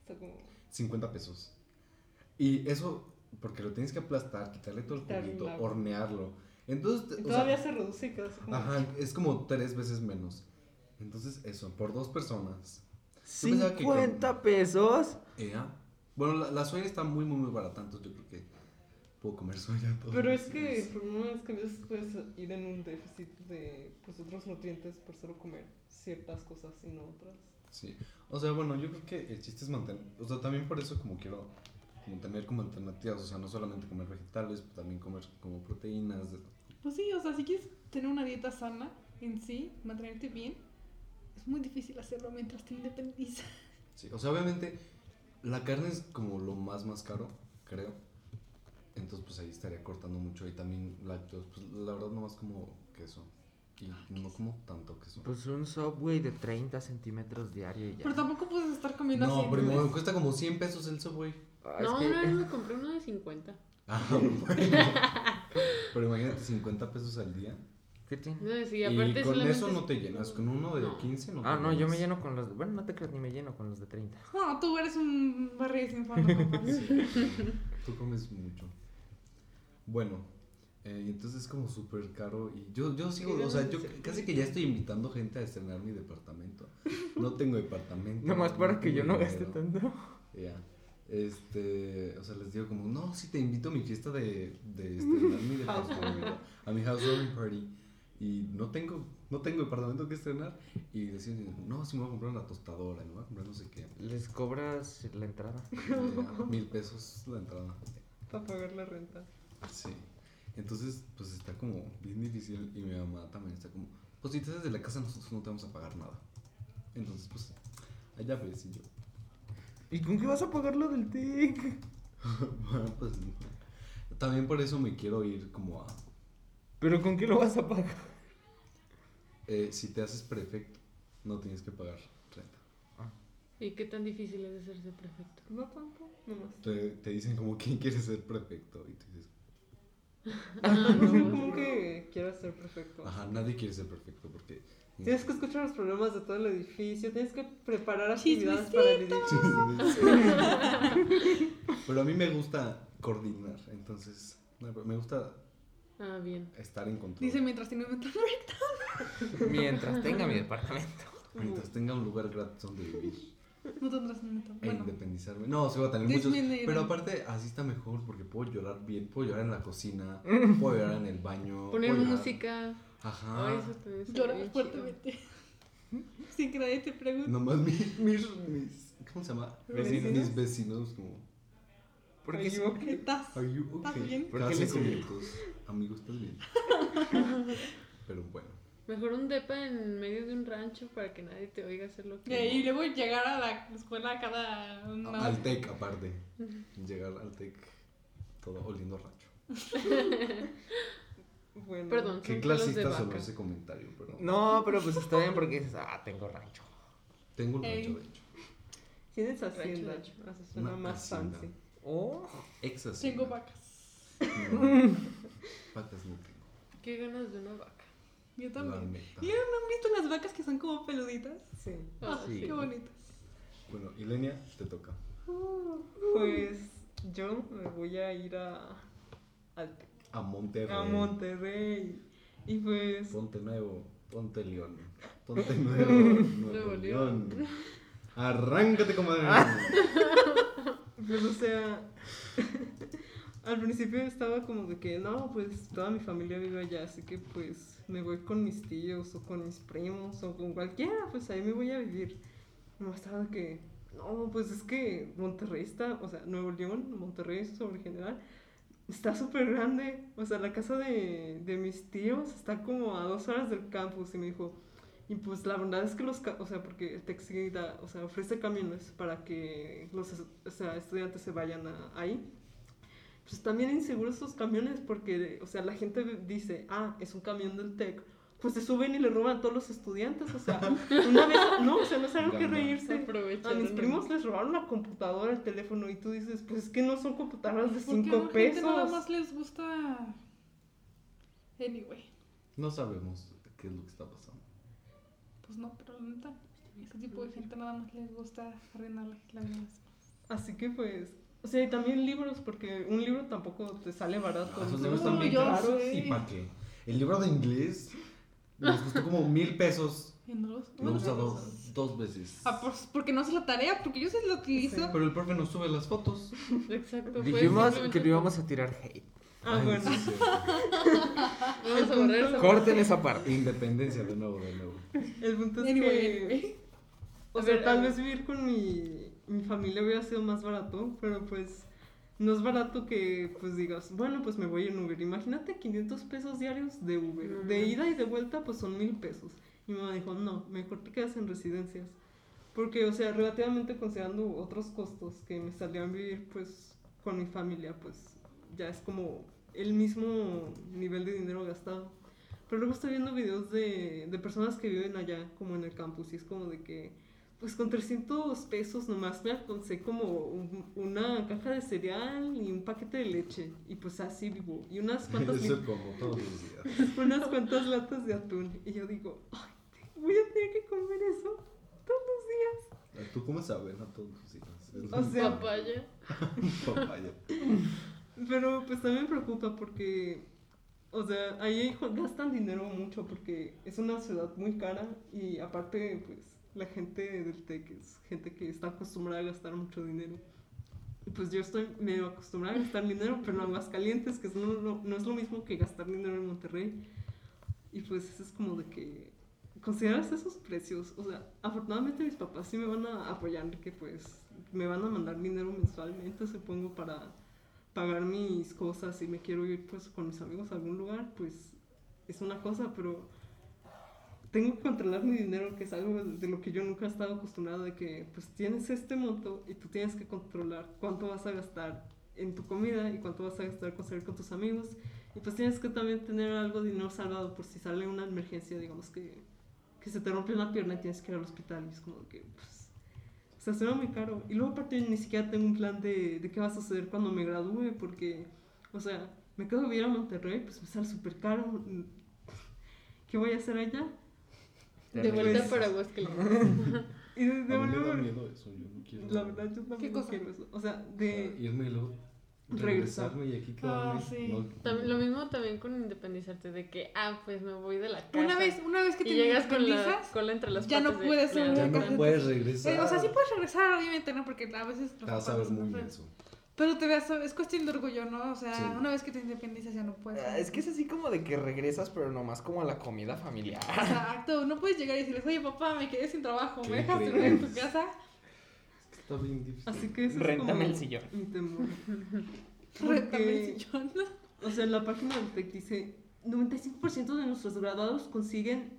Speaker 3: está como...
Speaker 1: 50 pesos. Y eso, porque lo tienes que aplastar, quitarle todo el juguito, hornearlo. Entonces,
Speaker 3: y
Speaker 1: o
Speaker 3: todavía
Speaker 1: sea,
Speaker 3: se reduce como...
Speaker 1: ajá, es como tres veces menos. Entonces, eso, por dos personas. Yo pensaba que con-
Speaker 4: ¿50 pesos?
Speaker 1: Ea. Bueno, la, la soya está muy, muy, muy barata, entonces yo creo que puedo comer [LAUGHS] soya todo.
Speaker 3: Pero es que que a veces puedes ir en un déficit de pues, otros nutrientes por solo comer ciertas cosas y no otras.
Speaker 1: Sí. O sea, bueno, yo creo que el chiste es mantener. O sea, también por eso, como quiero como tener como alternativas. O sea, no solamente comer vegetales, también comer como proteínas.
Speaker 2: Pues sí, o sea, si quieres tener una dieta sana en sí, mantenerte bien, es muy difícil hacerlo mientras te independizas.
Speaker 1: Sí. O sea, obviamente, la carne es como lo más, más caro, creo. Entonces, pues ahí estaría cortando mucho. Y también lácteos, pues la verdad, no más como queso. Y no como tanto queso.
Speaker 4: Pues un Subway de 30 centímetros diario y ya.
Speaker 2: Pero tampoco puedes estar comiendo así.
Speaker 1: No, pero me cuesta como 100 pesos el Subway.
Speaker 4: Ah, es
Speaker 5: No,
Speaker 4: que-
Speaker 5: una vez me [LAUGHS] compré uno de 50.
Speaker 1: Ah, [LAUGHS] bueno. Pero imagínate 50 pesos al día.
Speaker 4: ¿Qué tiene?
Speaker 5: No, sí,
Speaker 1: Y con
Speaker 5: solamente
Speaker 1: eso
Speaker 5: es-
Speaker 1: no te llenas. Con uno de
Speaker 5: No.
Speaker 1: 15 no te
Speaker 4: Ah, no, yo me lleno con los... Bueno, no te creas, ni me lleno con los de 30. [LAUGHS]
Speaker 2: No, tú eres un barril sin fondo, [LAUGHS] papá.
Speaker 1: Tú comes mucho. Bueno, eh, y entonces es como súper caro. Y yo, yo sigo, o sea, yo casi que ya estoy invitando gente a estrenar mi departamento. No tengo departamento.
Speaker 4: Nomás para que yo no gaste tanto.
Speaker 1: Ya. Este, o sea, les digo como, no, sí te invito a mi fiesta de, de estrenar mi [LAUGHS] departamento, a mi housewarming party. Y no tengo, no tengo departamento que estrenar. Y decían, no, sí me voy a comprar una tostadora, me voy a comprar no sé qué.
Speaker 4: Les cobras la entrada.
Speaker 1: Ya, mil pesos la entrada.
Speaker 3: Para pagar la renta.
Speaker 1: Sí. Entonces, pues está como bien difícil. Y mi mamá también está como, pues si te haces de la casa, nosotros no te vamos a pagar nada. Entonces, pues, allá ves y yo.
Speaker 4: ¿Y con qué vas a pagar lo del TIC? [LAUGHS]
Speaker 1: bueno, pues, también por eso me quiero ir como a,
Speaker 4: ¿Pero con qué lo vas a pagar?
Speaker 1: Eh, si te haces prefecto, no tienes que pagar renta.
Speaker 5: ¿Y qué tan difícil es hacerse prefecto?
Speaker 3: No tanto, nomás.
Speaker 1: Te, te dicen como, ¿quién quiere ser prefecto? Y tú dices, [LAUGHS]
Speaker 5: Ah, no, [LAUGHS]
Speaker 3: Como que quieras ser perfecto.
Speaker 1: ajá, nadie quiere ser perfecto porque...
Speaker 3: Tienes que escuchar los problemas de todo el edificio, tienes que preparar actividades para el edificio.
Speaker 1: Pero a mí me gusta coordinar, entonces me gusta
Speaker 5: Ah, bien.
Speaker 1: estar en control.
Speaker 2: Dice mientras tiene un metro. [LAUGHS]
Speaker 4: Mientras tenga mi departamento. [LAUGHS]
Speaker 1: Mientras tenga un lugar gratis donde vivir
Speaker 2: No tendrás un
Speaker 1: e
Speaker 2: Bueno,
Speaker 1: independizarme. No, sí voy a tener muchos. Pero aparte, así está mejor porque puedo llorar bien. Puedo llorar en la cocina, [LAUGHS] puedo llorar en el baño.
Speaker 5: Poner música.
Speaker 1: Ajá.
Speaker 5: Ay, eso
Speaker 2: llorar
Speaker 5: bien
Speaker 2: fuertemente. Sin que nadie te pregunte.
Speaker 1: Nomás mi- mis, mis. ¿Cómo se llama?
Speaker 3: ¿Vecinos?
Speaker 1: Mis vecinos, como.
Speaker 4: ¿Por
Speaker 3: Are
Speaker 4: qué?
Speaker 3: you okay?
Speaker 2: ¿Estás?
Speaker 1: Are you
Speaker 2: ¿Estás
Speaker 1: okay?
Speaker 2: bien?
Speaker 1: Minutos. Amigo, ¿estás bien? [LAUGHS] Pero bueno.
Speaker 5: Mejor un depa en medio de un rancho para que nadie te oiga hacer lo que.
Speaker 2: Y luego llegar a la escuela cada una.
Speaker 1: Al TEC, aparte. Llegar al TEC todo oliendo rancho. [LAUGHS]
Speaker 3: Bueno,
Speaker 5: Perdón,
Speaker 1: Qué clasista sonó
Speaker 5: vaca.
Speaker 1: ese comentario, pero.
Speaker 4: No, pero pues está bien porque dices, ah, tengo rancho.
Speaker 1: Tengo un rancho, de hecho.
Speaker 3: Tienes hacienda,
Speaker 5: Rancho,
Speaker 3: así suena
Speaker 1: Una
Speaker 3: más
Speaker 1: hacienda.
Speaker 3: fancy.
Speaker 4: Oh.
Speaker 1: Ex así.
Speaker 2: Tengo vacas.
Speaker 1: No. Patas no tengo.
Speaker 5: Qué ganas de una vaca.
Speaker 2: Yo también. ¿Y no han visto las vacas que son como peluditas?
Speaker 3: Sí.
Speaker 2: Ah,
Speaker 4: Sí.
Speaker 2: qué bonitas.
Speaker 1: Bueno, Ilenia, te toca.
Speaker 3: Pues yo me voy a ir a, al
Speaker 1: A Monterrey.
Speaker 3: a Monterrey. Y pues,
Speaker 1: Ponte nuevo, ponte león. Ponte [LAUGHS] nuevo, nuevo
Speaker 5: Nuevo
Speaker 1: león. Arráncate, comadre. [LAUGHS]
Speaker 3: pues o sea, [LAUGHS] al principio estaba como de que no, pues toda mi familia vive allá, así que pues me voy con mis tíos o con mis primos o con cualquiera, pues ahí me voy a vivir. No estaba de que, no, pues es que Monterrey está, o sea, Nuevo León, Monterrey sobre general, está súper grande. O sea, la casa de, de mis tíos está como a dos horas del campus y me dijo, y pues la verdad es que los, o sea, porque el TEC sí da, o sea, ofrece camiones para que los o sea, estudiantes se vayan a- ahí. Pues también inseguros esos camiones porque, o sea, la gente dice, ah, es un camión del TEC. Pues se suben y le roban a todos los estudiantes, o sea, una vez, no, o sea, no es algo que
Speaker 1: Gama.
Speaker 5: Se
Speaker 3: reírse. A mis primos les robaron la computadora, el teléfono y tú dices, pues es que no son computadoras de
Speaker 2: ¿Por qué a
Speaker 3: 5
Speaker 2: la gente nada
Speaker 3: pesos.
Speaker 2: más les gusta. Anyway,
Speaker 1: No sabemos qué es lo que está pasando.
Speaker 2: Pues no, pero la neta, ese tipo de gente nada más les gusta arruinarle la vida.
Speaker 3: Así que pues, o sea, y también libros, porque un libro tampoco te sale barato.
Speaker 1: Ah, esos
Speaker 3: Los
Speaker 1: libros
Speaker 3: son
Speaker 1: están bien caros. ¿Y para qué? El libro de inglés nos costó como mil pesos.
Speaker 2: Y no los.
Speaker 1: Lo he
Speaker 2: bueno,
Speaker 1: usado dos veces.
Speaker 2: Ah, pues porque no hace la tarea, porque yo sí lo utilizo.
Speaker 3: Sí.
Speaker 1: Pero el profe nos sube las fotos. [LAUGHS]
Speaker 5: Exacto.
Speaker 4: Dijimos que no íbamos a tirar hate.
Speaker 3: Ah,
Speaker 1: Ay,
Speaker 3: bueno.
Speaker 1: sí, sí. [LAUGHS]
Speaker 5: Vamos a borrar esa
Speaker 4: Corten esa parte.
Speaker 1: Independencia, de nuevo, de nuevo.
Speaker 3: El punto es
Speaker 2: Anyway,
Speaker 3: que,
Speaker 2: anyway.
Speaker 3: o sea,
Speaker 5: ver,
Speaker 3: tal vez vivir con mi, mi familia hubiera sido más barato, pero pues no es barato que pues digas, bueno, pues me voy en Uber. Imagínate 500 pesos diarios de Uber.
Speaker 5: No.
Speaker 3: De ida y de vuelta pues son mil pesos. Y mi mamá dijo, no, mejor te quedas en residencias. Porque, o sea, relativamente considerando otros costos que me salían vivir pues con mi familia, pues ya es como el mismo nivel de dinero gastado. Pero luego estoy viendo videos de, de personas que viven allá, como en el campus, y es como de que, pues con 300 pesos nomás me alcancé como un- una caja de cereal y un paquete de leche, y pues así vivo, y unas [LAUGHS] cuantas,
Speaker 1: Eso como todos los días. [LAUGHS]
Speaker 3: unas cuantas latas de atún, y yo digo, ay, voy a tener que comer eso todos los días.
Speaker 1: ¿Tú comes avena todos los días? Es
Speaker 3: O sea-
Speaker 5: Papaya. [LAUGHS]
Speaker 1: papaya.
Speaker 3: Pero pues también preocupa porque, o sea, ahí gastan dinero mucho porque es una ciudad muy cara y aparte pues la gente del TEC es gente que está acostumbrada a gastar mucho dinero. Y pues yo estoy medio acostumbrada a gastar dinero, pero en Aguascalientes, que no, no, no es lo mismo que gastar dinero en Monterrey. Y pues eso es como de que consideras esos precios. O sea, afortunadamente mis papás sí me van a apoyar, que pues me van a mandar dinero mensualmente, supongo, para pagar mis cosas. Si me quiero ir pues con mis amigos a algún lugar, pues es una cosa, pero tengo que controlar mi dinero, que es algo de lo que yo nunca he estado acostumbrado, de que pues tienes este monto y tú tienes que controlar cuánto vas a gastar en tu comida y cuánto vas a gastar con salir con tus amigos. Y pues tienes que también tener algo de dinero salvado por si sale una emergencia, digamos que, que se te rompe una pierna y tienes que ir al hospital. Y es como que, pues, o sea, suena muy caro. Y luego aparte ni siquiera tengo un plan de, de qué va a suceder cuando me gradúe, porque, o sea, me quedo a vivir a Monterrey, pues me sale súper caro. ¿Qué voy a hacer allá?
Speaker 5: De vuelta
Speaker 3: Pues-
Speaker 5: para Aguascalientes. [LAUGHS]
Speaker 3: Y de, de
Speaker 1: A mí me da miedo eso, yo no quiero.
Speaker 3: La verdad, yo también
Speaker 2: cosa?
Speaker 3: quiero eso. O sea, de...
Speaker 1: Irme y luego. Regresarme y aquí quedarme.
Speaker 2: Ah, sí.
Speaker 1: No,
Speaker 5: Tam- Lo mismo también con independizarte, de que, ah, pues me voy de la casa.
Speaker 2: Una vez, una vez que
Speaker 5: y
Speaker 2: te
Speaker 5: llegas con la cola entre las
Speaker 2: ya no
Speaker 5: patas
Speaker 2: puedes
Speaker 5: de-
Speaker 1: Ya no puedes
Speaker 2: Eh,
Speaker 1: regresar.
Speaker 2: o sea, sí puedes regresar, obviamente, ¿no? Porque a veces...
Speaker 1: Te vas a ver muy
Speaker 2: pueden.
Speaker 1: menso.
Speaker 2: Pero te veas, es cuestión de orgullo, ¿no? O sea,
Speaker 1: Sí.
Speaker 2: una vez que te independizas ya no puedes.
Speaker 4: Ah, Es que es así como de que regresas, pero nomás como a la comida familiar.
Speaker 2: Exacto, no puedes llegar y decirles, oye papá, me quedé sin trabajo,
Speaker 1: ¿Qué
Speaker 2: ¿me dejas dormir en tu casa?
Speaker 1: Está bien difícil.
Speaker 3: Así que eso es
Speaker 4: Réntame
Speaker 3: como
Speaker 4: el sillón.
Speaker 3: mi temor. [LAUGHS]
Speaker 2: Réntame el sillón.
Speaker 3: O sea, en la página del TEC dice, 95% de nuestros graduados consiguen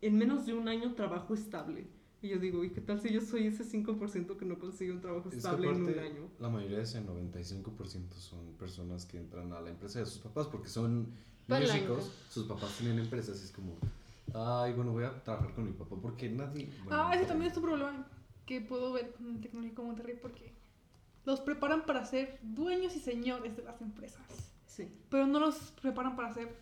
Speaker 3: en menos de un año trabajo estable. Y yo digo, ¿y qué tal si yo soy ese 5% que no consigue un trabajo
Speaker 1: Es
Speaker 3: estable en un
Speaker 1: aparte,
Speaker 3: año?
Speaker 1: La mayoría de ese 95% son personas que entran a la empresa de sus papás porque son niños
Speaker 5: Palanca.
Speaker 1: ricos, sus papás tienen empresas y es como, ay, bueno, voy a trabajar con mi papá porque nadie... bueno,
Speaker 2: Ah, ese también es tu problema que puedo ver con el Tecnológico de Monterrey porque los preparan para ser dueños y señores de las empresas,
Speaker 3: Sí.
Speaker 2: pero no los preparan para ser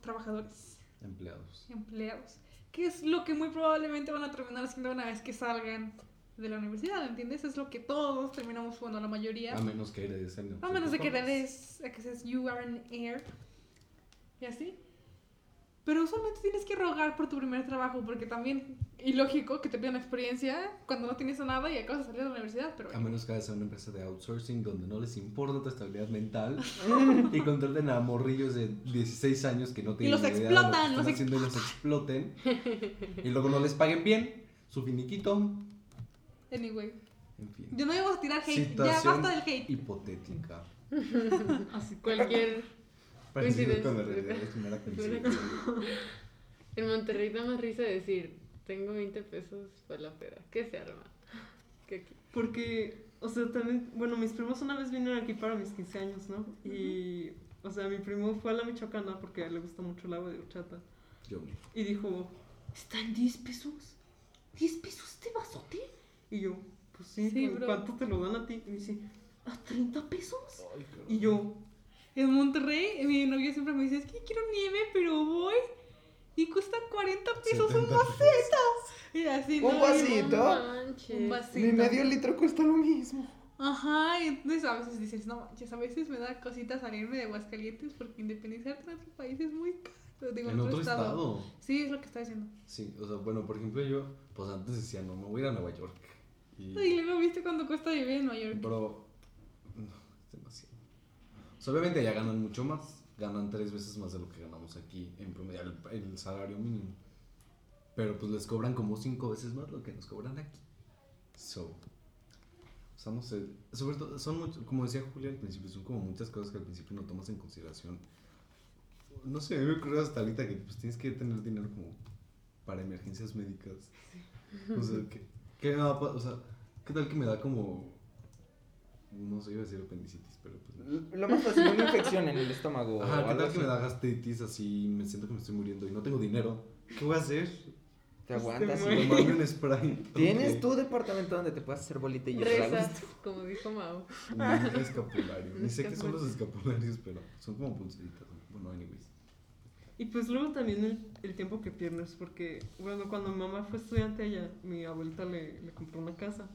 Speaker 2: trabajadores,
Speaker 1: Empleados.
Speaker 2: empleados, que es lo que muy probablemente van a terminar haciendo una vez que salgan de la universidad, ¿entiendes? Es lo que todos terminamos, bueno, la mayoría.
Speaker 1: A menos que heredes en
Speaker 2: A menos de que heredes, a que seas you are an heir. Y así. Pero usualmente tienes que rogar por tu primer trabajo, porque también, ilógico que te pidan experiencia cuando no tienes nada y acabas de salir de la universidad, pero...
Speaker 1: A menos que sea una empresa de outsourcing donde no les importa tu estabilidad mental [LAUGHS] y contraten a morrillos de 16 años que no tienen
Speaker 2: los
Speaker 1: idea de lo que
Speaker 2: explotan,
Speaker 1: están
Speaker 2: los
Speaker 1: haciendo y los exploten [LAUGHS] y luego no les paguen bien su finiquito.
Speaker 2: Anyway,
Speaker 1: En fin.
Speaker 2: yo no iba a tirar hate, ya
Speaker 1: Situación
Speaker 2: basta del hate.
Speaker 1: hipotética. [LAUGHS]
Speaker 3: Así
Speaker 5: Cualquier. Coincidencia. En Monterrey da más risa decir: Tengo 20 pesos para la peda. ¿Qué se arma? ¿Qué aquí?
Speaker 3: Porque, o sea, también, bueno, mis primos una vez vinieron aquí para mis 15 años, ¿no? Y, o sea, mi primo fue a la Michoacana porque a él le gusta mucho el agua de horchata.
Speaker 1: Yo.
Speaker 3: Y dijo, ¿está en 10 pesos? ¿10 pesos este vasote? Y yo, pues sí,
Speaker 2: Sí,
Speaker 3: ¿cu-
Speaker 2: bro.
Speaker 3: ¿cuánto te lo dan a ti? Y me dice, ¿a 30 pesos?
Speaker 1: Ay.
Speaker 3: Y yo,
Speaker 2: En Monterrey, mi novio siempre me dice, es que quiero nieve, pero voy y cuesta 40 pesos un
Speaker 1: 70
Speaker 2: vasito. Y así,
Speaker 4: ¿Un
Speaker 2: ¿no?
Speaker 4: vasito?
Speaker 5: No
Speaker 2: Un
Speaker 5: manches.
Speaker 2: vasito.
Speaker 4: Mi medio litro cuesta lo mismo.
Speaker 2: Ajá, y entonces a veces dices, no manches, a veces me da cosita salirme de Aguascalientes porque independizarte en otro país es muy caro. Digo,
Speaker 1: En otro estado.
Speaker 2: Sí, es lo que está diciendo.
Speaker 1: Sí, o sea, bueno, por ejemplo, yo, pues antes decía, no, me voy a ir a Nueva York. Y,
Speaker 2: Y luego viste cuánto cuesta vivir en Nueva York.
Speaker 1: Bro, no, es demasiado. O sea, obviamente allá ganan mucho más. Ganan tres veces más de lo que ganamos aquí en promedio, el, el salario mínimo. Pero pues les cobran como cinco veces más lo que nos cobran aquí. So. O sea, no sé. Sobre todo, son mucho, como decía Julia al principio, son como muchas cosas que al principio no tomas en consideración. No sé, a mí me ocurrió hasta ahorita que pues tienes que tener dinero como para emergencias médicas. O sea, ¿qué, qué me va a O sea, ¿qué tal que me da como. No sé, iba a decir apendicitis, pero pues. no.
Speaker 4: Lo más fácil, una infección en el estómago.
Speaker 1: Ajá, ¿qué tal que me da gastritis así? Me siento que me estoy muriendo y no tengo dinero. ¿Qué voy a hacer?
Speaker 4: Te aguantas.
Speaker 3: Este,
Speaker 4: y-
Speaker 1: Tomarme un spray.
Speaker 4: ¿Tienes tu departamento donde te puedas hacer bolita y llorar?
Speaker 5: Reza, como dijo Mau.
Speaker 1: Un escapulario. Ni sé qué son los
Speaker 5: escapulario.
Speaker 1: escapularios, pero son como pulseritas. Bueno, anyways.
Speaker 3: y pues luego también el, el tiempo que pierdes, porque, bueno, cuando mi mamá fue estudiante allá, mi abuelita le, le compró una casa.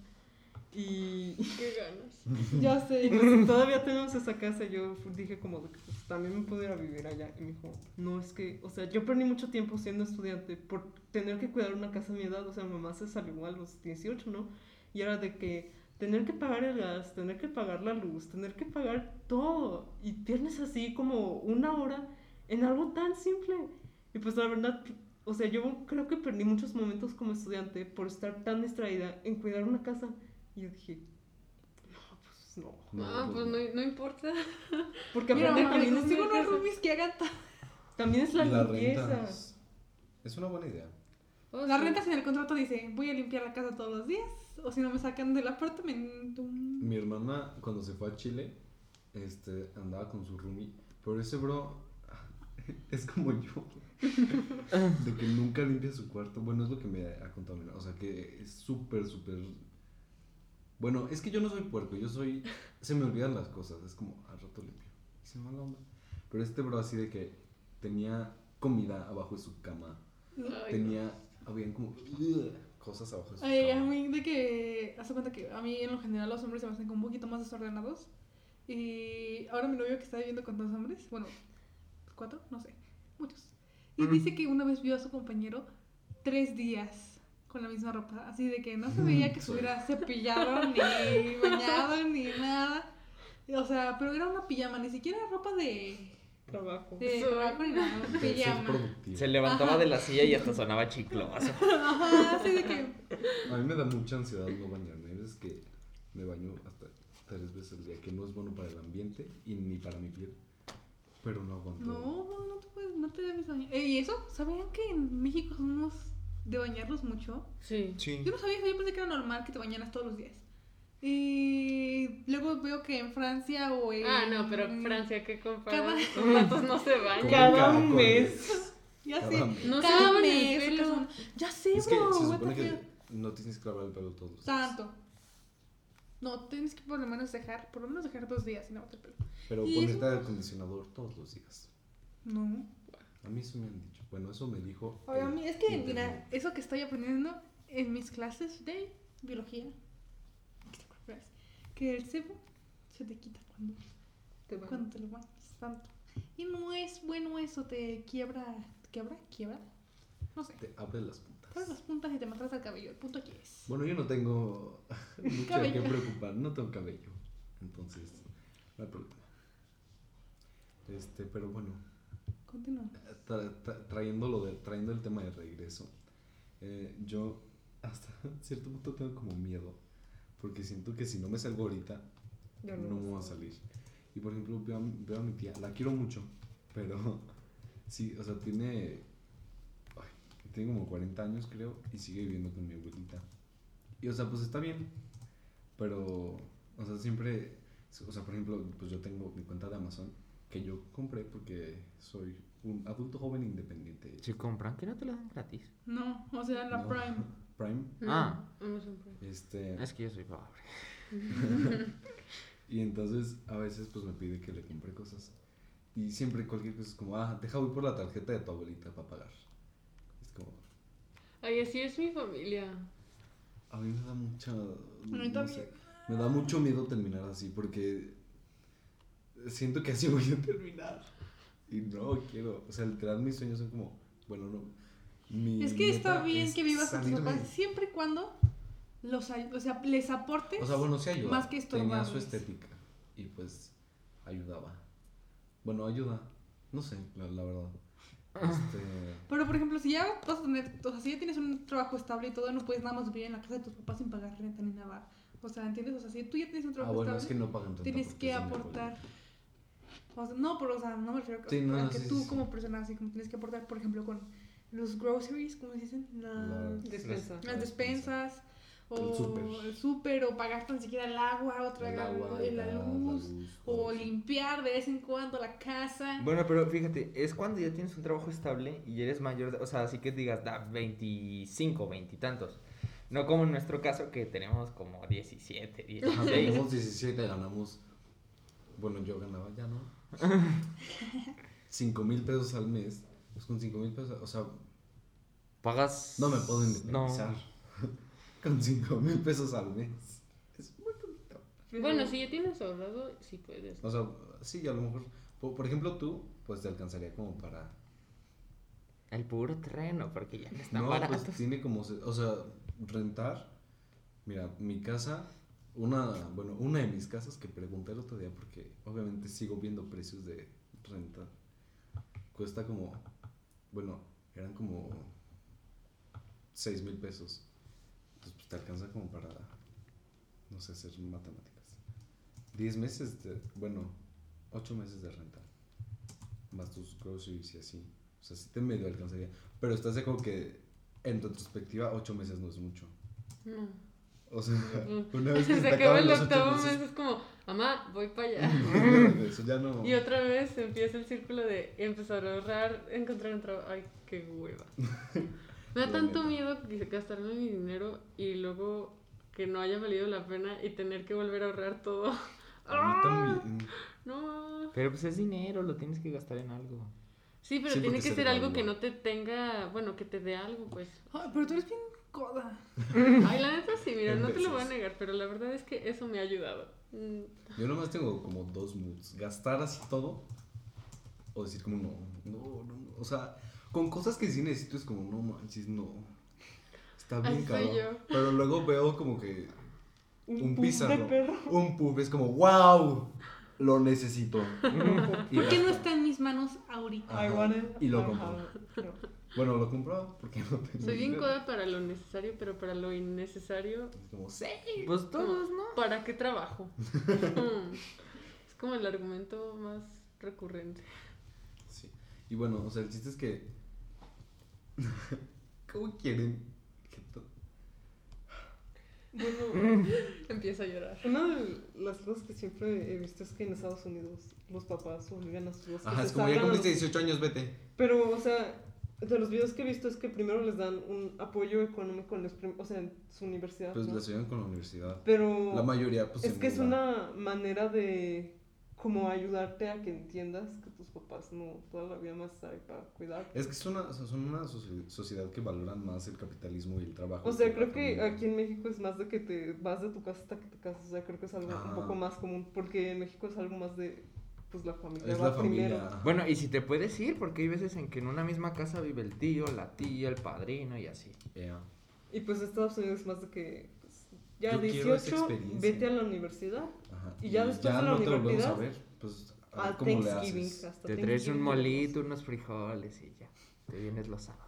Speaker 3: Y,
Speaker 5: Qué ganas. [LAUGHS]
Speaker 2: Ya
Speaker 3: y
Speaker 2: sé.
Speaker 3: pues todavía tenemos esa casa. y Yo dije como pues, también me pudiera vivir allá. Y me dijo, no, es que, o sea, yo perdí mucho tiempo siendo estudiante por tener que cuidar una casa a mi edad. O sea, mi mamá se salió a los 18, ¿no? Y era de que tener que pagar el gas, tener que pagar la luz, tener que pagar todo. Y pierdes así como una hora en algo tan simple. Y pues la verdad, o sea, yo creo que perdí muchos momentos como estudiante por estar tan distraída en cuidar una casa. Y yo dije, no, pues no.
Speaker 1: No,
Speaker 5: ah, pues no, no importa.
Speaker 3: Porque
Speaker 2: Mira,
Speaker 3: aparte también, es
Speaker 2: unos
Speaker 3: casa.
Speaker 2: roomies que hagan ta-
Speaker 3: también es la, limpieza.
Speaker 1: renta es- Es una buena idea.
Speaker 5: Oh,
Speaker 2: Las
Speaker 5: sí.
Speaker 2: rentas en el contrato dice, voy a limpiar la casa todos los días, o si no me sacan del apartamento.
Speaker 1: Mi hermana, cuando se fue a Chile, este, andaba con su roomie. Pero ese bro [LAUGHS] es como yo. [LAUGHS] De que nunca limpia su cuarto. Bueno, es lo que me ha contado mi hermana. O sea, que es súper, súper. Bueno, es que yo no soy puerco. Yo soy. Se me olvidan las cosas. Es como al rato limpio. Y se me la onda. Pero este bro, así de que tenía comida abajo de su cama.
Speaker 5: Ay,
Speaker 1: Tenía. Habían como. Cosas abajo de su
Speaker 2: Ay, a
Speaker 1: cama.
Speaker 2: mí de que, hace cuenta que a mí en lo general los hombres se me hacen como un poquito más desordenados. Y ahora mi novio que está viviendo con dos hombres, bueno, cuatro, no sé, muchos. Y
Speaker 4: Ujú.
Speaker 2: dice que una vez vio a su compañero tres días con la misma ropa, así de que no se veía que se hubiera cepillado, ni [LAUGHS] bañado, ni nada. O sea, pero era una pijama, ni siquiera ropa de,
Speaker 3: Trabajo.
Speaker 2: de
Speaker 5: Sí.
Speaker 2: trabajo ni nada, pijama.
Speaker 4: Se levantaba
Speaker 2: Ajá.
Speaker 4: de la silla y hasta sonaba chicloso. [LAUGHS]
Speaker 2: Ajá, así de que
Speaker 1: A mí me da mucha ansiedad no bañarme. Hay veces que me baño hasta tres veces al día, que no es bueno para el ambiente y ni para mi piel. Pero no aguanto.
Speaker 2: No, no, no te puedes, no te debes bañar. Eh, ¿Y eso? ¿Sabían que en México somos de bañarlos mucho?
Speaker 5: Sí.
Speaker 4: Sí.
Speaker 2: Yo no sabía eso, yo pensé que era normal que te bañaras todos los días. Y luego veo que en Francia o en...
Speaker 5: Ah, no, pero Francia, ¿qué compara?
Speaker 2: Cada-
Speaker 5: Los [LAUGHS] gatos no se bañan.
Speaker 3: Cada
Speaker 1: caracoles.
Speaker 3: mes.
Speaker 2: Ya
Speaker 1: Cada
Speaker 2: sé.
Speaker 1: mes.
Speaker 5: No se
Speaker 2: Cada
Speaker 5: el
Speaker 2: mes,
Speaker 5: pelo.
Speaker 2: Ya sé,
Speaker 1: Es que
Speaker 2: bro.
Speaker 1: se supone que no tienes que lavar el pelo todos los días.
Speaker 2: Tanto. No, tienes que por lo menos dejar, por lo menos dejar dos días sin lavarte el pelo.
Speaker 1: Pero ponerte
Speaker 2: eso-
Speaker 1: acondicionador todos los días.
Speaker 2: No.
Speaker 1: A mí eso me han dicho. Bueno, eso me dijo.
Speaker 2: Oye, mí es que,
Speaker 1: internet.
Speaker 2: mira, eso que estoy aprendiendo en mis clases de biología, que te acuerdas, que el sebo se te quita cuando,
Speaker 3: Te
Speaker 2: cuando te lo bañas tanto. Y no es bueno eso, te quiebra, ¿quiebra? ¿Quiebra? No sé.
Speaker 1: Te abre las puntas.
Speaker 2: Te abres las puntas y te maltratas el cabello. El punto aquí es.
Speaker 1: Bueno, yo no tengo [LAUGHS] mucho de
Speaker 2: Cabello.
Speaker 1: qué preocupar, no tengo cabello. Entonces, no hay problema. Este, pero bueno,
Speaker 2: Continúa.
Speaker 1: tra- tra- trayéndolo de, trayendo el tema de regreso, eh, yo hasta [LAUGHS] cierto punto tengo como miedo. Porque siento que si no me salgo ahorita,
Speaker 3: Ya
Speaker 1: no
Speaker 3: lo
Speaker 1: me voy a salir. Y por ejemplo, veo a, veo a mi tía, la quiero mucho, pero [LAUGHS] sí, o sea, tiene, ay, tiene como 40 años creo y sigue viviendo con mi abuelita. Y o sea, pues está bien, pero, o sea, siempre, o sea, por ejemplo, pues yo tengo mi cuenta de Amazon que yo compré porque soy un adulto joven independiente.
Speaker 4: Si compran, que no te lo dan gratis.
Speaker 2: No, o sea, la
Speaker 1: No.
Speaker 2: Prime. [LAUGHS]
Speaker 1: Prime,
Speaker 5: No,
Speaker 4: Ah.
Speaker 5: Amazon Prime.
Speaker 1: este...
Speaker 4: Es que yo soy pobre. [LAUGHS]
Speaker 1: Y entonces a veces pues me pide que le compre cosas. Y siempre cualquier cosa es como, ah, deja voy por la tarjeta de tu abuelita para pagar. Es como,
Speaker 5: Ay, así es mi familia.
Speaker 1: a mí me da mucha...
Speaker 2: mí
Speaker 1: no
Speaker 2: también.
Speaker 1: sé, me da mucho miedo terminar así porque siento que así [LAUGHS] voy a terminar. Y no quiero, o sea, literal mis sueños son como, bueno, no. Mi
Speaker 2: Es que está bien
Speaker 1: es
Speaker 2: que vivas con tus papás siempre y cuando los, o sea, les aportes.
Speaker 1: O sea, bueno, sí ayuda.
Speaker 2: Más que
Speaker 1: Tenía su
Speaker 2: estorbarles.
Speaker 1: estética y pues ayudaba. Bueno, ayuda. No sé, la, la verdad. Este, [LAUGHS]
Speaker 2: Pero por ejemplo, si ya vas a tener, o sea, si ya tienes un trabajo estable y todo, no puedes nada más vivir en la casa de tus papás sin pagar renta ni nada. O sea, ¿entiendes? O sea, si tú ya tienes un
Speaker 1: ah,
Speaker 2: trabajo
Speaker 1: bueno, es
Speaker 2: estable,
Speaker 1: que no pagan renta.
Speaker 2: tienes que
Speaker 1: es
Speaker 2: aportar. O sea, no, pero o sea, no me refiero a,
Speaker 1: Sí, no,
Speaker 2: a que
Speaker 1: sí,
Speaker 2: tú
Speaker 1: sí,
Speaker 2: como persona así como tienes que aportar, por ejemplo, con los groceries, ¿cómo se dicen? La-
Speaker 1: La-
Speaker 3: Despensa.
Speaker 2: las despensas. O
Speaker 1: El súper.
Speaker 2: el súper, o pagar tan siquiera el agua, otra
Speaker 1: El agua,
Speaker 2: la,
Speaker 1: la- la
Speaker 2: luz,
Speaker 1: luz,
Speaker 2: o limpiar de vez en cuando la casa.
Speaker 4: Bueno, pero fíjate, es cuando ya tienes un trabajo estable y eres mayor, de- o sea, así que digas, da 25, 20 y tantos. No como en nuestro caso que tenemos como 17,
Speaker 1: Ajá,
Speaker 4: 16.
Speaker 1: Tenemos 17, ganamos. Bueno, yo ganaba ya, ¿no? [LAUGHS] 5 mil pesos al mes. Pues con 5 mil pesos, o sea,
Speaker 4: Pagas.
Speaker 1: no me puedo
Speaker 4: No.
Speaker 1: independizar. [LAUGHS] con 5 mil pesos al mes. Es muy poquito.
Speaker 5: Bueno, si ya tienes ahorrado, sí puedes.
Speaker 1: O sea, sí, a lo mejor. Por, por ejemplo, tú, pues te alcanzaría como para.
Speaker 4: El puro terreno, porque ya no están
Speaker 1: no,
Speaker 4: baratos.
Speaker 1: pues tiene como. O sea, rentar. Mira, mi casa. Una, bueno, una de mis casas que pregunté el otro día porque obviamente sigo viendo precios de renta. Cuesta como, bueno, eran como 6 mil pesos. Entonces pues te alcanza como para, no sé, hacer matemáticas. 10 meses de, bueno, 8 meses de renta. Más tus groceries y así. O sea, sí te medio alcanzaría. Pero estás de acuerdo que en retrospectiva 8 meses no es mucho.
Speaker 5: No.
Speaker 1: O sea, una vez que [LAUGHS]
Speaker 5: Se
Speaker 1: te
Speaker 5: acaba el octavo mes, es como, mamá, voy para allá. [LAUGHS]
Speaker 1: Eso ya no.
Speaker 5: Y otra vez empieza el círculo de empezar a ahorrar, encontrar un trabajo. Ay, qué hueva. [LAUGHS] Me da tanto miedo gastarme mi dinero y luego que no haya valido la pena y tener que volver a ahorrar todo.
Speaker 1: A mí también.
Speaker 5: No.
Speaker 4: Pero pues es dinero, lo tienes que gastar en algo.
Speaker 5: Sí, pero
Speaker 1: Sí,
Speaker 5: tiene que
Speaker 1: se
Speaker 5: ser algo que no te tenga, bueno, que te dé algo, pues.
Speaker 2: Ay, pero tú eres bien coda. [LAUGHS]
Speaker 5: Ay, la neta sí, mira, no te lo voy a negar, pero la verdad es que eso me ha ayudado. Mm,
Speaker 1: Yo nomás tengo como dos moods. Gastar así todo. O decir como no, no, no. O sea, con cosas que sí necesito es como no manches, no. Está bien caro. Pero luego veo como que un,
Speaker 3: pub
Speaker 1: pizarro. Un pub es como, wow, lo necesito. [LAUGHS]
Speaker 2: ¿Por qué no está en mis manos ahorita?
Speaker 3: I want it,
Speaker 1: y lo compro. Bueno, lo compro porque no tengo
Speaker 5: Soy bien coda para lo necesario, pero para lo innecesario,
Speaker 1: Es como, sí.
Speaker 4: Pues todos, ¿no?
Speaker 5: ¿para qué trabajo? [LAUGHS] Mm, es como el argumento más recurrente.
Speaker 1: Sí. Y bueno, o sea, el chiste es que. [LAUGHS] ¿Cómo quieren que to-
Speaker 3: Bueno, [LAUGHS]
Speaker 5: Empieza a llorar.
Speaker 3: una de las cosas que siempre he visto es que en Estados Unidos los papás obligan a sus hijos
Speaker 1: Ajá, es como ya cumpliste
Speaker 3: los-
Speaker 1: 18 años, vete.
Speaker 3: Pero, o sea, de los videos que he visto es que primero les dan un apoyo económico en los o sea, en su universidad.
Speaker 1: Pues
Speaker 3: ¿no?
Speaker 1: les ayudan con la universidad.
Speaker 3: Pero
Speaker 1: La mayoría, pues.
Speaker 3: es que es una manera de como ayudarte a que entiendas que tus papás no toda la vida más ahí para cuidarte.
Speaker 1: Es que son una, son una soci- sociedad que valoran más el capitalismo y el trabajo.
Speaker 3: O sea, creo que aquí en México es más de que te vas de tu casa hasta que te casas. O sea, creo que es algo un poco más común. Porque en México es algo más de, pues la familia
Speaker 1: Es
Speaker 3: va
Speaker 1: la familia.
Speaker 3: primero.
Speaker 1: ajá.
Speaker 4: Bueno, y si te puedes ir, porque hay veces en que en una misma casa vive el tío, la tía, el padrino y así.
Speaker 1: Yeah.
Speaker 3: Y pues Estados Unidos es más de que, pues, ya
Speaker 1: Yo quiero esa
Speaker 3: 18,
Speaker 1: experiencia.
Speaker 3: vete a la universidad.
Speaker 1: Ajá.
Speaker 3: Y ya después de la
Speaker 1: no te volvemos
Speaker 3: universidad,
Speaker 1: a ver, pues a ver
Speaker 3: A
Speaker 1: cómo le
Speaker 3: Thanksgiving.
Speaker 1: haces.
Speaker 3: Hasta
Speaker 4: Te traes un molito,
Speaker 3: pasas.
Speaker 4: unos frijoles y ya. Te vienes los sábados.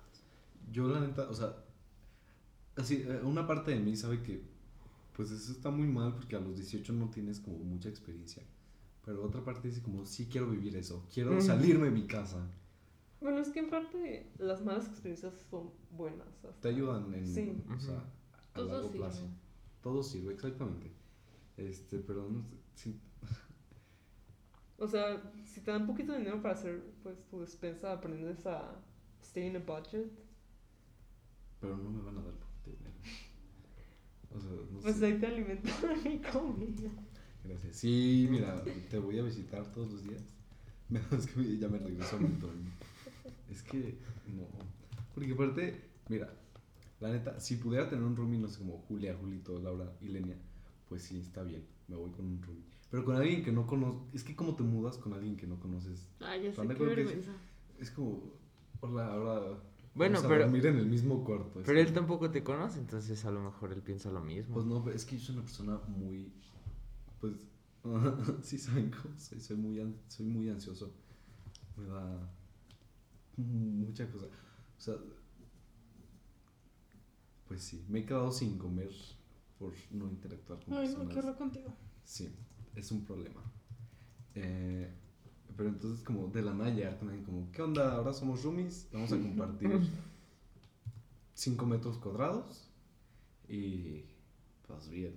Speaker 1: Yo la neta, o sea, así, eh, una parte de mí sabe que, pues eso está muy mal porque a los 18 no tienes como mucha experiencia. Pero otra parte dice como, sí quiero vivir eso, quiero
Speaker 4: Mm.
Speaker 1: salirme de mi casa.
Speaker 3: Bueno, es que en parte las malas experiencias son buenas. hasta-
Speaker 1: Te ayudan en,
Speaker 3: Sí.
Speaker 1: o sea, a
Speaker 5: Todo
Speaker 1: largo
Speaker 5: sirve.
Speaker 1: plazo. Todo sirve, exactamente. Este, pero no sí, [LAUGHS]
Speaker 3: O sea, si te dan poquito de dinero para hacer pues tu despensa, aprendes a stay in a budget.
Speaker 1: pero no me van a dar poquito dinero. O sea, no
Speaker 3: Pues
Speaker 1: sé.
Speaker 3: ahí te alimentan [LAUGHS] mi comida.
Speaker 1: Gracias. Sí, mira, te voy a visitar todos los días. [LAUGHS] Me- Es que ya me regreso a Mentón. Es que no. Porque aparte, mira, la neta, si pudiera tener un roomie, no sé, como Julia, Julito, Laura y Lenia, pues sí, está bien. Me voy con un roomie. Pero con alguien que no conoces, es que como te mudas con alguien que no conoces,
Speaker 5: Ay, ya sé,
Speaker 1: ¿Están de
Speaker 5: qué vergüenza.
Speaker 1: es como, hola, ahora
Speaker 4: Bueno,
Speaker 1: vamos a
Speaker 4: pero-
Speaker 1: dormir en el mismo cuarto. es
Speaker 4: Pero él tampoco te conoce, entonces a lo mejor él piensa lo mismo.
Speaker 1: Pues no, pero es que yo soy una persona muy. Pues. [LAUGHS] sí, saben cómo soy. Soy muy, soy muy ansioso. Me da. Mucha cosa. O sea. Pues sí, me he quedado sin comer por no interactuar con
Speaker 2: Ay, no,
Speaker 1: personas.
Speaker 2: qué horror contigo.
Speaker 1: Sí, es un problema. Eh, pero entonces, como de la nada llegar con alguien, como, ¿qué onda? Ahora somos roomies, vamos a compartir [LAUGHS] 5 metros cuadrados. Y pues bien,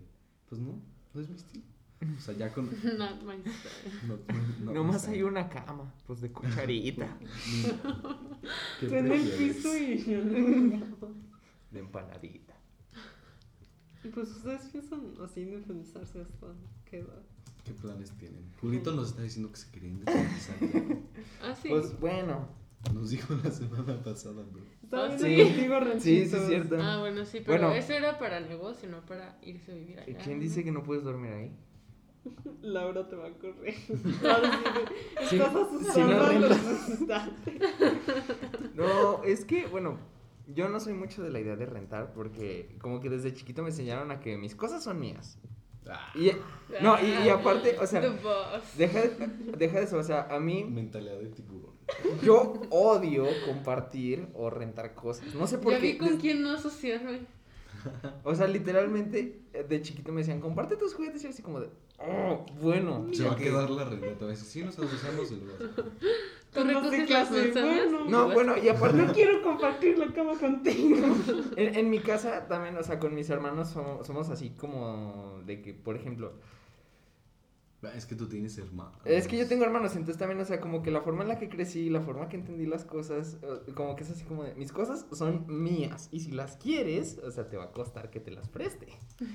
Speaker 1: pues no, no es mi estilo. O sea, ya con.
Speaker 5: Not my style.
Speaker 1: No, no,
Speaker 4: Nomás
Speaker 1: no
Speaker 4: hay una cama, pues de cucharita, [LAUGHS]
Speaker 1: ¿Qué
Speaker 3: en el piso y [LAUGHS]
Speaker 4: de empanadita.
Speaker 3: Y pues ustedes piensan así independizarse hasta qué edad.
Speaker 1: ¿Qué planes tienen? Julito nos está diciendo que se quería independizar. [LAUGHS]
Speaker 5: Ah, sí.
Speaker 4: Pues bueno,
Speaker 1: Nos dijo la semana pasada, bro.
Speaker 5: Ah,
Speaker 4: sí.
Speaker 3: contigo,
Speaker 4: sí, sí es cierto.
Speaker 5: Ah, bueno, sí, pero
Speaker 4: Bueno.
Speaker 5: eso era para negocio, no para irse a vivir allá.
Speaker 4: ¿Quién dice que no puedes dormir ahí? [LAUGHS]
Speaker 3: Laura te va a correr. [LAUGHS]
Speaker 4: Si-
Speaker 3: estás
Speaker 4: si no. [LAUGHS] No, es que, bueno, yo no soy mucho de la idea de rentar porque como que desde chiquito me enseñaron a que mis cosas son mías.
Speaker 1: Ah,
Speaker 4: Y, no, y, y aparte, o sea, deja, deja de eso, o sea, a mí
Speaker 1: mentalidad de tiburón.
Speaker 4: yo odio compartir o rentar cosas. No sé por
Speaker 5: Ya vi
Speaker 4: qué.
Speaker 5: con
Speaker 4: des-
Speaker 5: quién no asociarme.
Speaker 4: O sea, literalmente eh, de chiquito me decían, comparte tus juguetes y yo así como de, oh, bueno.
Speaker 1: Se va a
Speaker 4: ok".
Speaker 1: quedar la va a decir, sí, nos asociamos y luego. [LAUGHS]
Speaker 5: Tú recoges las
Speaker 3: bueno.
Speaker 4: No, bueno, y aparte
Speaker 3: No [LAUGHS] quiero compartir la cama contigo.
Speaker 4: En, en mi casa también, o sea, con mis hermanos somos, somos así como de que, por ejemplo,
Speaker 1: Es que tú tienes hermanos.
Speaker 4: es que yo tengo hermanos, entonces también, o sea, como que la forma en la que crecí, la forma que entendí las cosas, como que es así como de, mis cosas son mías, y si las quieres, o sea, te va a costar que te las preste. [LAUGHS]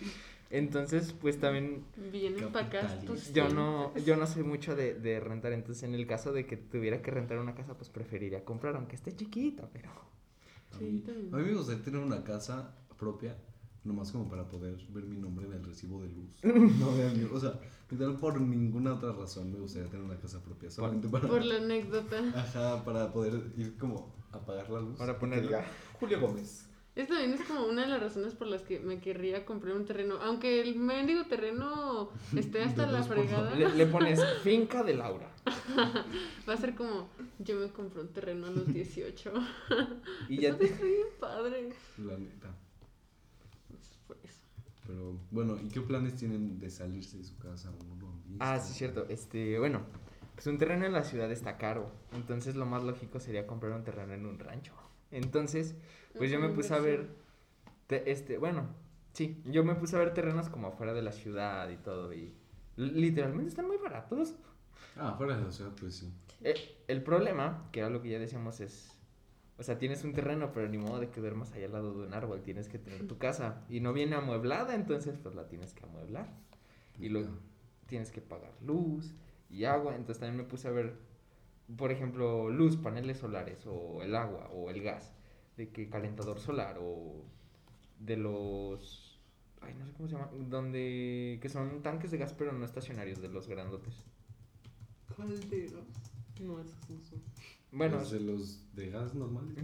Speaker 4: Entonces, pues también
Speaker 5: Bien empacadas tus
Speaker 4: yo no, yo no soy mucho de, de rentar, entonces en el caso de que tuviera que rentar una casa, pues preferiría comprar, aunque esté chiquita, pero...
Speaker 1: A
Speaker 5: Sí,
Speaker 1: a mí me gustaría tener una casa propia, nomás como para poder ver mi nombre en el recibo de luz. [LAUGHS] No vean mi- o sea, literal por ninguna otra razón me gustaría tener una casa propia, solamente para,
Speaker 5: Por la anécdota.
Speaker 1: ajá, para poder ir como a apagar la luz.
Speaker 4: Para ponerla.
Speaker 1: Julio Gómez.
Speaker 5: Esta también es como una de las razones por las que me querría comprar un terreno. Aunque el mendigo terreno esté [LAUGHS] hasta la fregada,
Speaker 4: Le, le pones [LAUGHS] finca de Laura.
Speaker 5: va a ser como yo me compré un terreno a los 18.
Speaker 4: Y ya te...
Speaker 5: está bien padre.
Speaker 1: La neta. Pero bueno, ¿y qué planes tienen de salirse de su casa?
Speaker 4: Ah, sí, cierto. Este, bueno, pues un terreno en la ciudad está caro. Entonces lo más lógico sería comprar un terreno en un rancho. Entonces, pues yo me puse a ver, te- este, bueno, sí, yo me puse a ver terrenos como afuera de la ciudad y todo. Y li- literalmente están muy baratos.
Speaker 1: Ah, fuera de la ciudad, pues sí.
Speaker 4: Eh, el problema, que era lo que ya decíamos, es... O sea, tienes un terreno, pero ni modo de que duermas ahí al lado de un árbol. Tienes que tener tu casa. Y no viene amueblada, entonces pues la tienes que amueblar. Y luego tienes que pagar luz y agua. Entonces también me puse a ver, por ejemplo, luz, paneles solares, o el agua, o el gas, de que calentador solar, o de los... Ay, no sé cómo se llama, donde... que son tanques de gas pero no estacionarios, de los grandotes.
Speaker 3: Calderos. No, esos no son.
Speaker 4: Bueno,
Speaker 1: Los de los de gas normales.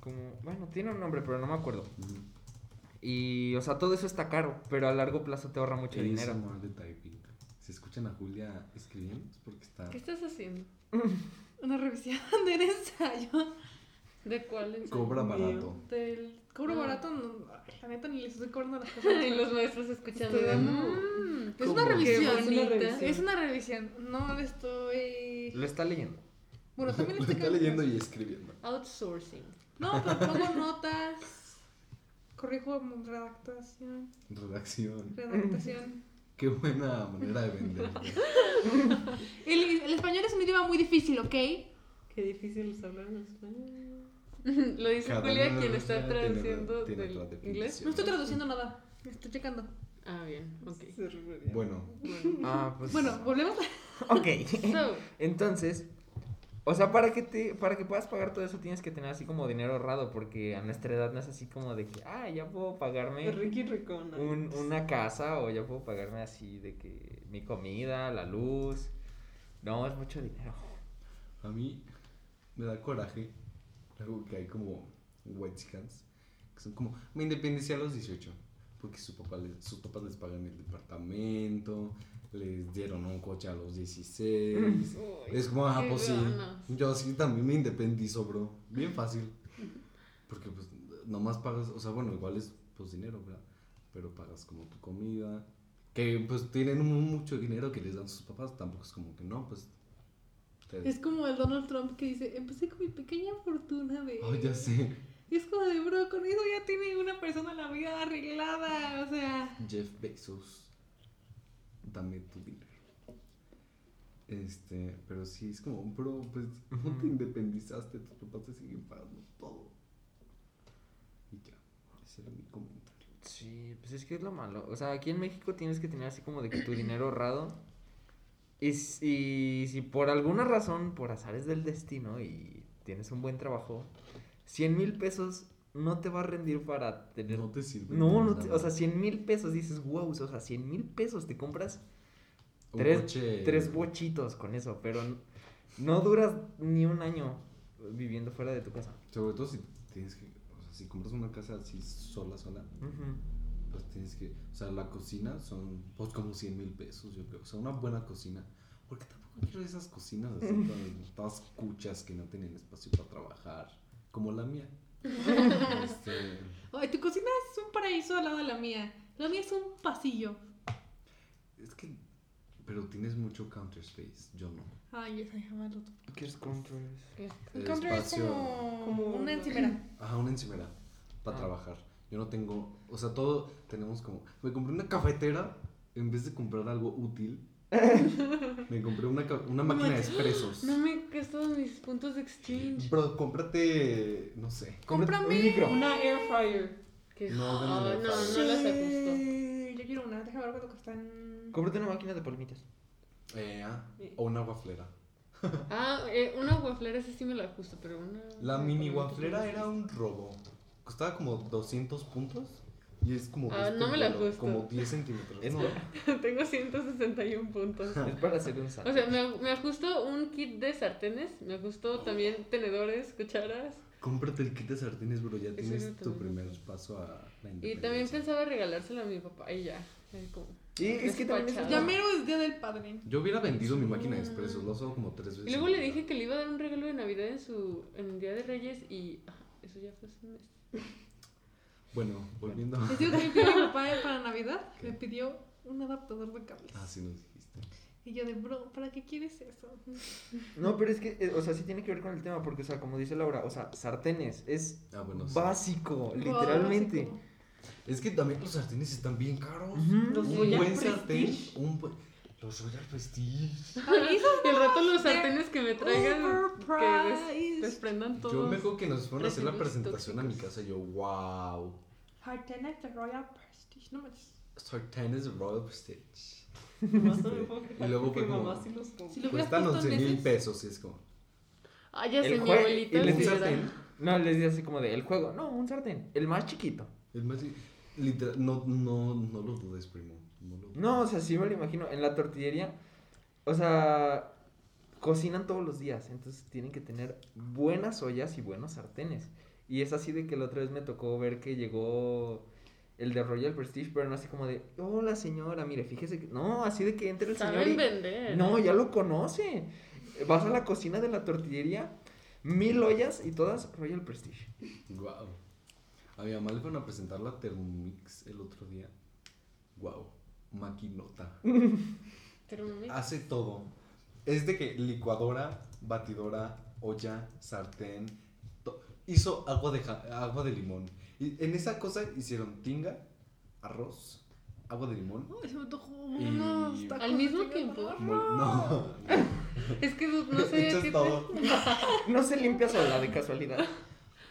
Speaker 4: como... Bueno, tiene un nombre, pero no me acuerdo.
Speaker 1: Ujú.
Speaker 4: Y, o sea, todo eso está caro, pero a largo plazo te ahorra mucho dinero.
Speaker 1: De typing. Si escuchan a Julia escribiendo es porque está...
Speaker 5: ¿Qué estás haciendo? [LAUGHS]
Speaker 2: Una revisión del ensayo.
Speaker 5: ¿De cuál ensayo?
Speaker 1: Cobra barato.
Speaker 2: Del cobro
Speaker 5: Ah.
Speaker 2: barato, no, la neta ni les estoy cobrando las cosas. [LAUGHS]
Speaker 5: Y los maestros escuchando.
Speaker 3: Estoy
Speaker 5: de,
Speaker 3: dando-
Speaker 5: "Mm,
Speaker 2: Es una revisión.
Speaker 5: bonita".
Speaker 2: Es una revisión. No le estoy.
Speaker 4: Lo está leyendo.
Speaker 2: Bueno, también
Speaker 1: Lo
Speaker 2: estoy
Speaker 1: está leyendo y escribiendo.
Speaker 5: Outsourcing.
Speaker 2: No, pero pongo notas. Corrijo redactación.
Speaker 1: Redacción.
Speaker 2: Redactación.
Speaker 1: Qué buena manera de vender. [LAUGHS]
Speaker 2: El, el español es un idioma muy difícil, ¿ok?
Speaker 3: Qué difícil es hablar en español. [LAUGHS]
Speaker 5: Lo dice
Speaker 1: Cada
Speaker 5: Julia, quien está
Speaker 1: tiene-
Speaker 5: traduciendo
Speaker 1: tiene
Speaker 5: del inglés.
Speaker 2: No estoy traduciendo nada. Estoy checando.
Speaker 5: Ah, bien, ok.
Speaker 1: Bueno.
Speaker 4: Ah, pues...
Speaker 2: Bueno, volvemos.
Speaker 4: Ok. [LAUGHS]
Speaker 5: So,
Speaker 4: Entonces, o sea, para que te, para que puedas pagar todo eso tienes que tener así como dinero ahorrado, porque a nuestra edad no es así como de que, ah, ya puedo pagarme
Speaker 3: Ricky Ricona.
Speaker 4: un- una casa o ya puedo pagarme así de que mi comida, la luz. No, es mucho dinero.
Speaker 1: a mí me da coraje. Algo que hay como white. Que son como, me independicé a los 18. Porque su papá les- sus papás les pagan el departamento. Les dieron un coche a los 16. [LAUGHS]
Speaker 5: uy,
Speaker 1: Es como, ah,
Speaker 5: qué
Speaker 1: pues sí. Yo sí también me independizo, bro. Bien fácil. Porque pues nomás pagas, o sea, bueno, igual es pues dinero, ¿verdad? Pero pagas como tu comida. Que pues tienen mucho dinero que les dan sus papás. Tampoco es como que no, pues. te-
Speaker 2: Es como el Donald Trump que dice: Empecé con mi pequeña fortuna de.
Speaker 1: Ay, ya sé.
Speaker 2: Y es como de, bro, con eso ya tiene una persona la vida arreglada. O sea.
Speaker 1: Jeff Bezos. Dame tu dinero. Este, pero sí, es como, bro, pues [LAUGHS] no te independizaste, tus papás te siguen pagando todo. Y ya, ese era mi comentario.
Speaker 4: Sí, pues es que es lo malo. O sea, aquí en México tienes que tener así como de que tu dinero ahorrado. Y, s- y si por alguna razón, por azares del destino y tienes un buen trabajo, 100 mil pesos no te va a rendir para tener...
Speaker 1: No te sirve.
Speaker 4: No, no te- o sea, 100 mil pesos dices, wow, o sea, 100 mil pesos te compras tres,
Speaker 1: coche-
Speaker 4: tres bochitos con eso, pero no duras ni un año viviendo fuera de tu casa.
Speaker 1: Sobre todo si tienes que, o sea, si compras una casa así sola, sola, pues tienes que, o sea, la cocina son pues como 100 mil pesos, yo creo. O sea, una buena cocina. Porque tampoco quiero esas cocinas así, [LAUGHS] con todas cuchas que no tienen espacio para trabajar, como la mía. Este,
Speaker 2: Ay, tu cocina es un paraíso al lado de la mía. La mía es un pasillo.
Speaker 1: es que, pero tienes mucho counter space, yo no.
Speaker 2: Ay, esa llama lo
Speaker 4: ¿Qué es Contours?
Speaker 5: ¿qué?
Speaker 2: El
Speaker 1: El
Speaker 2: counter es
Speaker 1: espacio-
Speaker 2: como, una- encimera. [CLEARS THROAT]
Speaker 1: Ajá, una encimera para
Speaker 4: Ah.
Speaker 1: trabajar. Yo no tengo, o sea, todo tenemos como, me compré una cafetera en vez de comprar algo útil. Me compré una, una máquina de expresos.
Speaker 5: No me he gastado mis puntos de exchange.
Speaker 1: Bro, cómprate, no sé. cómprate
Speaker 2: Cómprame
Speaker 1: un micro.
Speaker 3: Una air fryer.
Speaker 5: ¿Qué?
Speaker 1: No,
Speaker 5: Ah,
Speaker 1: venden
Speaker 5: no,
Speaker 1: el
Speaker 5: no las ajusto.
Speaker 2: Sí, Yo quiero una. Déjame ver cuánto cuestan.
Speaker 4: Cómprate una máquina de palomitas.
Speaker 1: Eh, ah, o una waflera. [LAUGHS]
Speaker 5: Ah, eh, una guaflera esa sí me la ajusto, pero una...
Speaker 1: La mini waflera
Speaker 5: no
Speaker 1: era un robo. Costaba como 200 puntos. Y es como.
Speaker 5: Ah, no me la ajusto.
Speaker 1: Como 10 centímetros.
Speaker 4: Es
Speaker 1: No, [LAUGHS]
Speaker 5: Tengo 161 puntos. [LAUGHS]
Speaker 4: Es para hacer un
Speaker 5: O
Speaker 4: sándwich.
Speaker 5: sea, me, me ajusto un kit de sartenes, me ajusto también tenedores, cucharas.
Speaker 1: Cómprate el kit de sartenes, bro. Ya tienes tu primer paso a la
Speaker 5: Y también pensaba regalárselo a mi papá y ya. como
Speaker 4: Y es que también es.
Speaker 2: Ya mero es día del padre.
Speaker 1: Yo hubiera vendido mi máquina de expresos. Lo usado como tres veces.
Speaker 5: Y luego le dije que le iba a dar un regalo de Navidad en su en el Día de Reyes y ah, eso ya fue hace un mes.
Speaker 1: Bueno, volviendo.
Speaker 2: Les digo que mi papá para Navidad. Me pidió un adaptador de cables.
Speaker 1: Ah, sí, nos dijiste.
Speaker 2: Y yo de, bro, ¿para qué quieres eso? [LAUGHS]
Speaker 4: No, pero es que, eh, o sea, sí tiene que ver con el tema, porque, o sea, como dice Laura, o sea, sartenes es
Speaker 1: Ah, bueno. sí.
Speaker 4: básico, literalmente.
Speaker 2: Básico.
Speaker 1: Es que también los sartenes están bien caros. Un buen
Speaker 3: Prestige.
Speaker 1: sartén. Un buen. Los Royal Prestige.
Speaker 2: Ay, esos
Speaker 5: Y el rato los sartenes que me traigan que des- desprendan todos.
Speaker 1: Yo me acuerdo que nos fueron a hacer la presentación a mi casa y yo, wow.
Speaker 2: Sartenes de Royal Prestige. No manches.
Speaker 1: sartenes Royal Prestige.
Speaker 3: Me fue
Speaker 1: Y luego fue como-
Speaker 3: mamá sí los.
Speaker 2: Si lo
Speaker 1: Cuestan
Speaker 2: puesto
Speaker 1: 11
Speaker 2: en
Speaker 1: mil
Speaker 2: meses.
Speaker 1: pesos y es como...
Speaker 5: Ah, ya sé,
Speaker 4: El
Speaker 5: mi abuelita era.
Speaker 1: sartén.
Speaker 4: No, les dice así como de, el juego. No, un sartén. El más chiquito.
Speaker 1: Es más, literal, no, no, no lo dudes, primo. No, lo dudes.
Speaker 4: No, o sea, sí me lo imagino. En la tortillería, o sea, cocinan todos los días. Entonces tienen que tener buenas ollas y buenos sartenes. Y es así de que la otra vez me tocó ver que llegó el de Royal Prestige, pero no así como de, hola señora, mire, fíjese que. No, así de que entre el señor.
Speaker 5: Saben
Speaker 4: y-
Speaker 5: vender.
Speaker 4: No, ya lo conoce. Vas a la cocina de la tortillería, mil ollas y todas Royal Prestige.
Speaker 1: Guau. A mi mamá le fueron a presentar la Thermomix el otro día. Guau. Maquinota. [LAUGHS] Hace todo. Es de que licuadora, batidora, olla, sartén. Hizo agua de, agua de limón. Y en esa cosa hicieron tinga, arroz, agua de limón.
Speaker 2: Ay, se me
Speaker 1: Y-
Speaker 2: tacos
Speaker 5: ¿Al mismo tiempo?
Speaker 1: Mol- No, [LAUGHS]
Speaker 5: Es que no [LAUGHS] sé
Speaker 1: echas
Speaker 5: qué
Speaker 1: todo.
Speaker 4: No se limpia sola de casualidad.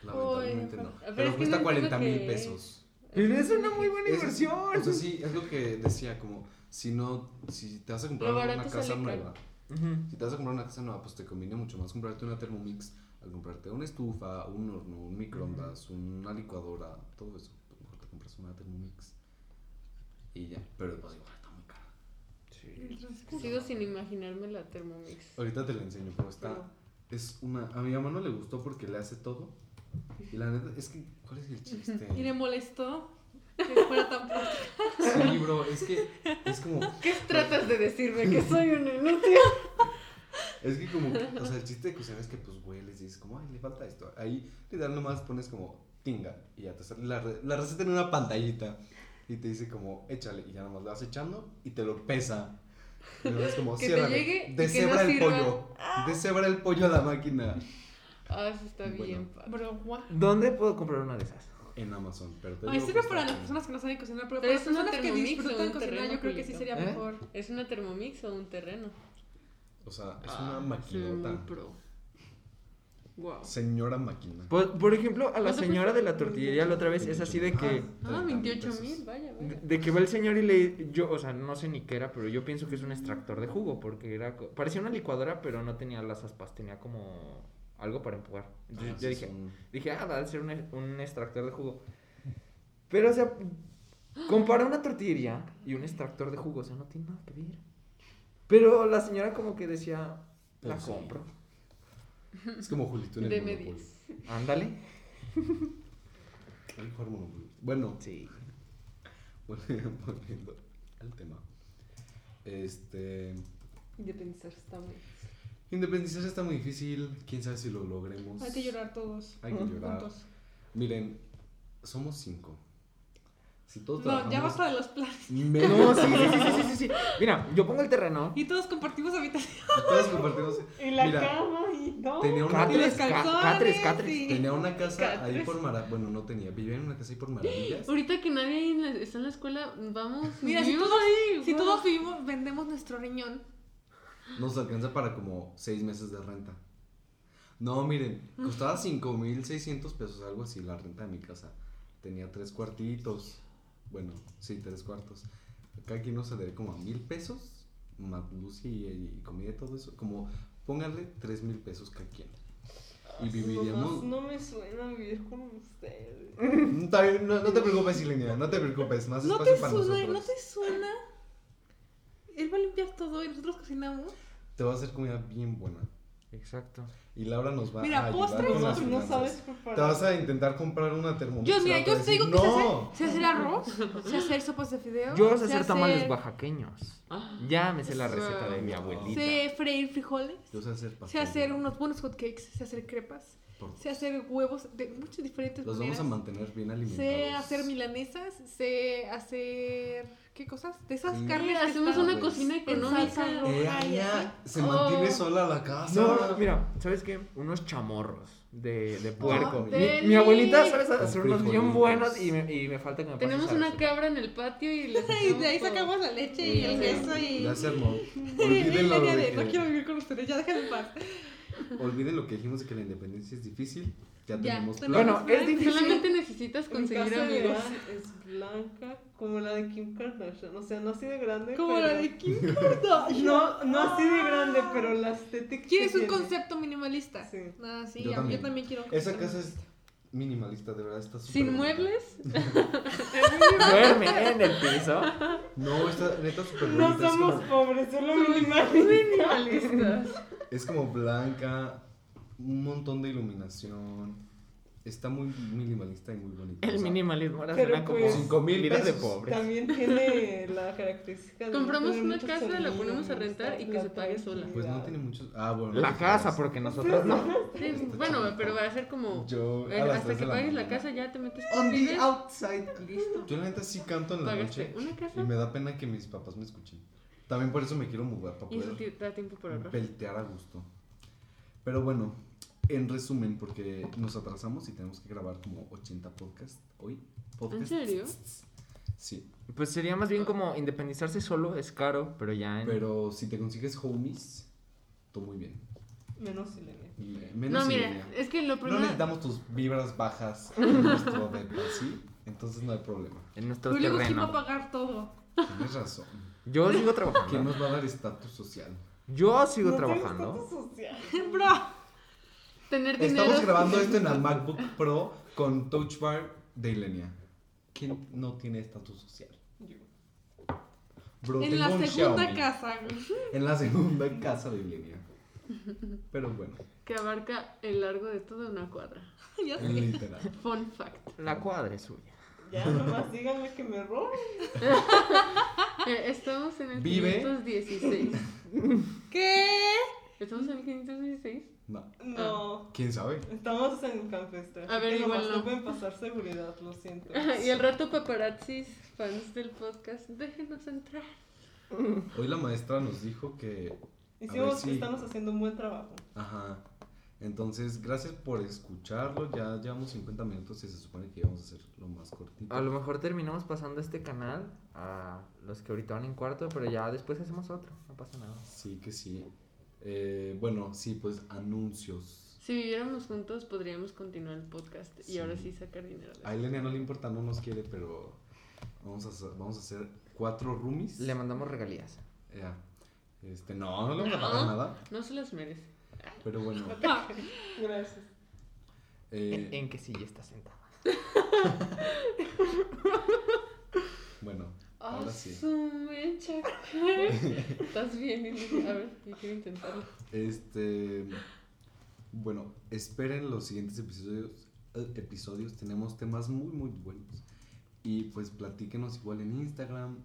Speaker 1: Lamentablemente
Speaker 2: Uy,
Speaker 1: no.
Speaker 5: pero
Speaker 1: Pero,
Speaker 5: es que
Speaker 1: cuesta
Speaker 5: no entiendo
Speaker 1: 40 mil
Speaker 5: que-
Speaker 1: pesos.
Speaker 4: Pero es una muy buena
Speaker 1: Es-
Speaker 4: inversión.
Speaker 1: O sea, sí, es lo que decía, como si no, si te vas a comprar
Speaker 5: Lo
Speaker 1: una
Speaker 5: barato
Speaker 1: casa
Speaker 5: sale
Speaker 1: nueva,
Speaker 4: Ujú.
Speaker 1: si te vas a comprar una casa nueva, pues te conviene mucho más comprarte una Thermomix al comprarte una estufa, un horno, un microondas, una licuadora, todo eso. Pues mejor te compras una Thermomix y ya, pero pues igual está muy cara.
Speaker 4: Sí.
Speaker 5: Sigo sin imaginarme la Thermomix.
Speaker 1: Ahorita te la enseño, pero está, es una, a mi mamá no le gustó porque le hace todo y la neta, es que, ¿cuál es el chiste?
Speaker 2: Y le molestó que [LAUGHS] fuera tan práctico.
Speaker 1: Sí, bro, es que, es como,
Speaker 5: ¿Qué tratas de decirme? Que soy un inútil. [LAUGHS]
Speaker 1: Es que como, o sea, el chiste de cocinar es que pues güey, les dices como, ay, le falta esto. Ahí literal nomás pones como tinga y ya te sale la, re- la receta en una pantallita y te dice como, échale y ya nomás le vas echando y te lo pesa. Y luego es como, ciérrale, deshebra
Speaker 5: no
Speaker 1: el pollo, deshebra el pollo a la máquina.
Speaker 5: Ah, eso está
Speaker 1: Bueno.
Speaker 5: bien.
Speaker 2: Bro, guau.
Speaker 4: ¿Dónde puedo comprar una de esas?
Speaker 1: En Amazon, pero te
Speaker 2: Ay,
Speaker 1: digo
Speaker 2: sirve para las personas que no saben cocinar, pero,
Speaker 5: Pero
Speaker 2: para las
Speaker 5: es una
Speaker 2: personas que disfrutan
Speaker 5: un
Speaker 2: cocinar,
Speaker 5: terreno,
Speaker 2: yo creo que sí sería
Speaker 4: ¿Eh?
Speaker 2: mejor.
Speaker 5: ¿Es una Thermomix o un terreno?
Speaker 1: O sea, es
Speaker 5: Ah,
Speaker 1: una maquinota.
Speaker 5: pro. Wow.
Speaker 1: Señora máquina.
Speaker 4: Por, por ejemplo, a la
Speaker 5: ¿Cuánto
Speaker 4: señora de la tortillería la otra vez es así de que...
Speaker 5: Ah,
Speaker 1: 30,000
Speaker 5: 28
Speaker 1: pesos.
Speaker 5: mil, vaya,
Speaker 4: De,
Speaker 5: vaya.
Speaker 4: de que va el señor y le... Yo, o sea, no sé ni qué era, pero yo pienso que es un extractor de jugo, porque era... Parecía una licuadora, pero no tenía las aspas, tenía como algo para empujar. Entonces
Speaker 1: Ah,
Speaker 4: yo dije,
Speaker 1: son-
Speaker 4: dije, ah, va a ser un, un extractor de jugo. Pero, o sea, compara una tortillería y un extractor de jugo, o sea, no tiene nada que ver. Pero la señora como que decía, la
Speaker 1: Pues sí.
Speaker 4: compro.
Speaker 1: Es como Julito en el
Speaker 5: Deme
Speaker 1: Monopoly.
Speaker 5: 10.
Speaker 4: Ándale.
Speaker 1: Que jugar Monopoly. Bueno,
Speaker 4: Sí. [LAUGHS]
Speaker 1: volviendo al tema. Este.
Speaker 3: Muy.
Speaker 1: Independizarse está muy difícil. Quién sabe si lo logremos.
Speaker 2: Hay que llorar todos.
Speaker 1: Hay que llorar.
Speaker 2: Juntos.
Speaker 1: Miren, somos cinco. Si todos
Speaker 2: No, ya basta de los planes.
Speaker 1: menos-
Speaker 4: No, sí, sí, sí, sí, sí, sí, sí. Mira, yo pongo el terreno.
Speaker 2: Y todos compartimos habitación.
Speaker 1: Todos compartimos.
Speaker 3: Y la
Speaker 1: Mira,
Speaker 3: cama y no.
Speaker 1: Tenía una,
Speaker 2: los
Speaker 4: Catres, catres, catres.
Speaker 2: y-
Speaker 1: tenía una casa ahí por Maravillas. Bueno, no tenía. Vivía en una casa ahí por Maravillas.
Speaker 5: Ahorita que nadie en está en la escuela, vamos.
Speaker 2: Mira, si
Speaker 5: vivimos
Speaker 2: todos,
Speaker 5: ahí.
Speaker 2: si
Speaker 5: wow.
Speaker 2: todos vivimos, vendemos nuestro riñón.
Speaker 1: Nos alcanza para como seis meses de renta. No, miren, costaba 5.600 pesos, algo así, la renta de mi casa. Tenía tres cuartitos. Bueno, sí, tres cuartos. Cada quien nos debe como a mil pesos, más luz y, y comida y todo eso. Como, pónganle tres mil pesos cada quien. Y viviríamos.
Speaker 3: Mamás, no me suena vivir con ustedes.
Speaker 1: Mm, está bien, no, no te preocupes, Silenia, no te preocupes, más
Speaker 2: ¿No
Speaker 1: espacio
Speaker 2: te,
Speaker 1: para
Speaker 2: suena,
Speaker 1: nosotros.
Speaker 2: ¿No te suena? Él va a limpiar todo y nosotros cocinamos.
Speaker 1: Te va a hacer comida bien buena.
Speaker 4: Exacto.
Speaker 1: Y Laura nos va
Speaker 2: Mira,
Speaker 1: a ayudar
Speaker 2: postres,
Speaker 1: con las
Speaker 3: No, sabes preparar.
Speaker 1: Te vas a intentar comprar una Thermomix.
Speaker 2: Yo, mira, yo te digo que sé
Speaker 1: no.
Speaker 2: hacer, sé hacer arroz, sé hacer sopas de fideo.
Speaker 4: Yo sé hacer
Speaker 2: hacer-
Speaker 4: tamales oaxaqueños.
Speaker 5: Ah.
Speaker 4: Ya me sé la receta de mi abuelita.
Speaker 2: Sé freír frijoles.
Speaker 1: Yo sé hacer
Speaker 2: Sé
Speaker 1: pastel.
Speaker 2: hacer unos buenos hotcakes. Sé hacer crepas.
Speaker 1: Por-
Speaker 2: Sé hacer huevos de muchas diferentes
Speaker 1: Los vamos
Speaker 2: maneras.
Speaker 1: a mantener bien alimentados.
Speaker 2: Sé hacer milanesas. Sé hacer. ¿Qué cosas? De esas
Speaker 1: Sí.
Speaker 2: carnes.
Speaker 5: Hacemos una
Speaker 1: pues,
Speaker 5: cocina económica.
Speaker 2: salsa roja.
Speaker 1: Eh, se
Speaker 5: Oh.
Speaker 1: mantiene sola la casa.
Speaker 4: No, mira, ¿sabes qué? Unos chamorros de, de puerco. mi,
Speaker 2: deli.
Speaker 4: mi abuelita sabe hacer unos bien buenos y me, y me falta que me
Speaker 5: Tenemos
Speaker 4: a
Speaker 5: una
Speaker 4: receta.
Speaker 5: cabra en el patio y le [LAUGHS]
Speaker 2: Y de ahí sacamos la leche y el queso y.
Speaker 1: Ya se armó. [LAUGHS]
Speaker 2: Y
Speaker 1: Olvídenlo
Speaker 2: no quiero vivir con ustedes, ya déjenme en paz.
Speaker 1: Olviden lo que dijimos de que la independencia es difícil. Ya
Speaker 2: Ya,
Speaker 1: tenemos
Speaker 2: tenemos
Speaker 1: plan.
Speaker 4: Bueno, es difícil.
Speaker 5: Solamente necesitas conseguir amigos.
Speaker 3: es blanca, como la de Kim Kardashian. O sea, no así de grande.
Speaker 2: Como
Speaker 3: pero-
Speaker 2: la de Kim [LAUGHS] Kardashian.
Speaker 3: No, no así de grande, pero la estética.
Speaker 2: ¿Quieres un
Speaker 3: tiene.
Speaker 2: concepto minimalista?
Speaker 3: Sí.
Speaker 2: Ah, sí,
Speaker 1: Yo
Speaker 2: ya,
Speaker 1: también.
Speaker 2: yo también quiero un
Speaker 1: Esa casa es minimalista, de verdad, está súper
Speaker 5: Sin
Speaker 1: bonita.
Speaker 5: muebles. [LAUGHS]
Speaker 4: Duerme en el piso.
Speaker 1: No, está neta súper
Speaker 3: No
Speaker 1: bonita.
Speaker 3: somos
Speaker 1: como-
Speaker 3: pobres, solo minimalista.
Speaker 5: Minimalistas.
Speaker 1: Es como blanca, un montón de iluminación. Está muy minimalista y muy bonita.
Speaker 4: El
Speaker 1: o sea,
Speaker 4: minimalismo ahora suena como
Speaker 3: pues,
Speaker 1: cinco mil
Speaker 4: vida de
Speaker 1: pesos.
Speaker 4: pobres.
Speaker 3: También tiene la característica de.
Speaker 5: Compramos una casa, la ponemos a rentar y que se
Speaker 3: la
Speaker 5: pague sola.
Speaker 1: Pues no tiene muchos. Ah, bueno.
Speaker 4: La casa,
Speaker 1: pues,
Speaker 4: porque nosotros no. [LAUGHS]
Speaker 5: Sí, bueno, pero va a ser como.
Speaker 1: Yo.
Speaker 5: eh,
Speaker 1: a
Speaker 5: hasta que
Speaker 1: de la
Speaker 5: pagues la
Speaker 1: mañana.
Speaker 5: casa ya te metes
Speaker 1: On the
Speaker 5: vives,
Speaker 1: outside.
Speaker 5: Listo.
Speaker 1: Yo la neta sí canto en la
Speaker 5: Pagaste
Speaker 1: noche.
Speaker 5: una casa
Speaker 1: Y me da pena que mis papás me escuchen. También por eso me quiero mudar, para
Speaker 5: y eso
Speaker 1: poder
Speaker 5: te da tiempo para ahorrar.
Speaker 1: peltear a gusto. Pero bueno, en resumen, porque nos atrasamos y tenemos que grabar como 80 podcasts hoy. Podcasts.
Speaker 5: serio?
Speaker 1: Sí,
Speaker 4: Pues sería más bien como independizarse solo, es caro, pero ya en...
Speaker 1: pero si te consigues homies, todo muy bien.
Speaker 3: Menos Silenia.
Speaker 1: Menos
Speaker 5: No, mira, es que lo
Speaker 1: No
Speaker 5: primero.
Speaker 1: necesitamos tus vibras bajas en nuestro [LAUGHS] depa, ¿sí? Entonces no hay problema.
Speaker 4: en nuestro
Speaker 2: Julio sí va a
Speaker 4: terreno.
Speaker 2: pagar todo.
Speaker 1: Tienes razón.
Speaker 4: Yo sigo
Speaker 1: ¿Quién
Speaker 4: trabajando.
Speaker 1: nos va a dar estatus social?
Speaker 4: Yo sigo
Speaker 3: No
Speaker 4: trabajando.
Speaker 3: estatus social. [LAUGHS]
Speaker 2: Bro,
Speaker 5: Tener dinero.
Speaker 1: Estamos grabando esto en el [LAUGHS] MacBook Pro con Touch Bar de Ilenia. ¿Quién no tiene estatus social?
Speaker 3: Yo.
Speaker 1: Bro,
Speaker 2: en la
Speaker 1: un
Speaker 2: segunda
Speaker 1: Xiaomi.
Speaker 2: casa.
Speaker 1: En la segunda casa de Ilenia. Pero bueno,
Speaker 5: Que abarca el largo de toda una cuadra. [LAUGHS]
Speaker 2: ya sé.
Speaker 1: literal.
Speaker 5: Fun fact.
Speaker 4: La cuadra es suya.
Speaker 3: Ya, nomás díganme que me roben. [LAUGHS]
Speaker 5: Eh, estamos en el
Speaker 1: Vive.
Speaker 5: 516.
Speaker 2: ¿Qué?
Speaker 5: ¿Estamos en el 516?
Speaker 1: No.
Speaker 3: No.
Speaker 1: ¿Quién sabe?
Speaker 3: Estamos en Campestre.
Speaker 5: A ver,
Speaker 3: que
Speaker 5: igual no.
Speaker 3: no pueden pasar seguridad, lo siento. [LAUGHS]
Speaker 5: y al rato paparazzis, fans del podcast, déjenos entrar.
Speaker 1: Hoy la maestra nos dijo que.
Speaker 3: Hicimos estamos haciendo un buen trabajo.
Speaker 1: Ajá. Entonces, gracias por escucharlo. Ya llevamos 50 minutos y se supone que íbamos a hacer lo más cortito.
Speaker 4: A lo mejor terminamos pasando este canal a los que ahorita van en cuarto, pero ya después hacemos otro, no pasa nada.
Speaker 1: Sí, que sí. Eh, bueno, sí, pues anuncios.
Speaker 5: Si viviéramos juntos, podríamos continuar el podcast y ahora sí sacar dinero. de
Speaker 1: A Elenia no le importa, no nos quiere, pero vamos a hacer, vamos a hacer cuatro roomies.
Speaker 4: Le mandamos regalías.
Speaker 1: Ya. Este, no, no le vamos a
Speaker 5: No.
Speaker 1: pagar nada.
Speaker 5: No se las merece.
Speaker 1: Pero bueno. [LAUGHS] [LAUGHS]
Speaker 3: Gracias.
Speaker 1: eh,
Speaker 4: ¿En qué silla está sentada? [LAUGHS]
Speaker 1: bueno,
Speaker 5: Ah,
Speaker 1: ahora sí.
Speaker 5: su mecha. [LAUGHS] Estás bien? A ver, yo quiero intentarlo.
Speaker 1: Este. Bueno, esperen los siguientes episodios. eh, episodios. Tenemos temas muy, muy buenos. Y pues platíquenos igual en Instagram.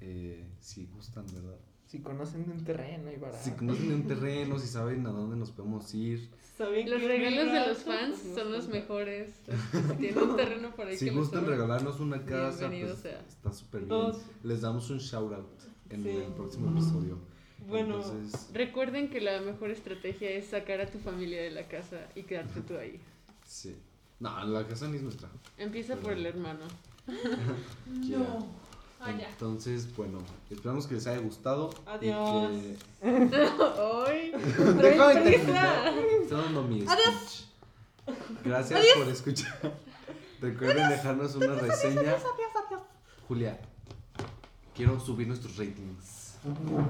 Speaker 1: eh, si gustan, ¿verdad?
Speaker 4: Si conocen de un terreno y barato.
Speaker 1: Si conocen de un terreno, si saben a dónde nos podemos ir.
Speaker 3: ¿Saben
Speaker 5: Los regalos de los fans son los mejores. Si tienen un terreno por ahí
Speaker 1: Si
Speaker 5: que
Speaker 1: gustan regalarnos una casa, pues
Speaker 5: sea.
Speaker 1: está súper bien. Les damos un shout out en
Speaker 3: Sí.
Speaker 1: el próximo episodio.
Speaker 3: Bueno,
Speaker 1: Entonces,
Speaker 5: Recuerden que la mejor estrategia es sacar a tu familia de la casa y quedarte tú ahí.
Speaker 1: sí. No, la casa ni es nuestra.
Speaker 5: Empieza por el hermano. [LAUGHS]
Speaker 1: Ya.
Speaker 2: No. Ah.
Speaker 1: Entonces, bueno, esperamos que les haya gustado.
Speaker 3: Adiós.
Speaker 1: que-
Speaker 5: ¡Ay! [LAUGHS]
Speaker 1: Déjame terminar. Estoy dando mi speech. Gracias por escuchar. [LAUGHS] Recuerden dejarnos una reseña. Julia, quiero subir nuestros ratings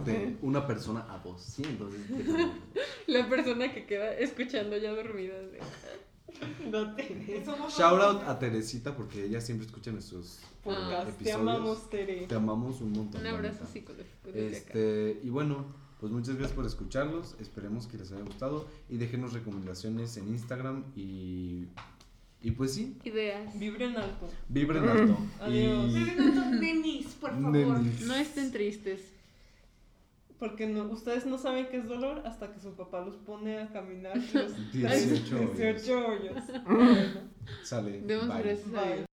Speaker 1: de una persona a dos, ¿sí? Entonces. [LAUGHS]
Speaker 5: La persona que queda escuchando ya dormida. de- [LAUGHS]
Speaker 3: no te
Speaker 1: Shout out a Teresita porque ella siempre escucha nuestros
Speaker 3: podcast. Te
Speaker 1: episodios.
Speaker 3: amamos, Tere.
Speaker 1: Te amamos un montón.
Speaker 5: Un abrazo psicológico.
Speaker 1: Este, y bueno, pues muchas gracias por escucharlos. Esperemos que les haya gustado. Y déjenos recomendaciones en Instagram. Y, y pues sí,
Speaker 5: Ideas.
Speaker 3: Vibren alto.
Speaker 1: vibren alto. [LAUGHS]
Speaker 3: Adiós.
Speaker 1: Y,
Speaker 2: Nenis, por favor.
Speaker 1: Nenis.
Speaker 5: No estén tristes.
Speaker 3: Porque no, ustedes no saben qué es dolor hasta que su papá los pone a caminar los [LAUGHS]
Speaker 1: 18 hoyos.
Speaker 3: 18 hoyos. [LAUGHS] Bueno,
Speaker 1: Sale.
Speaker 5: Demos gracias a. Dios.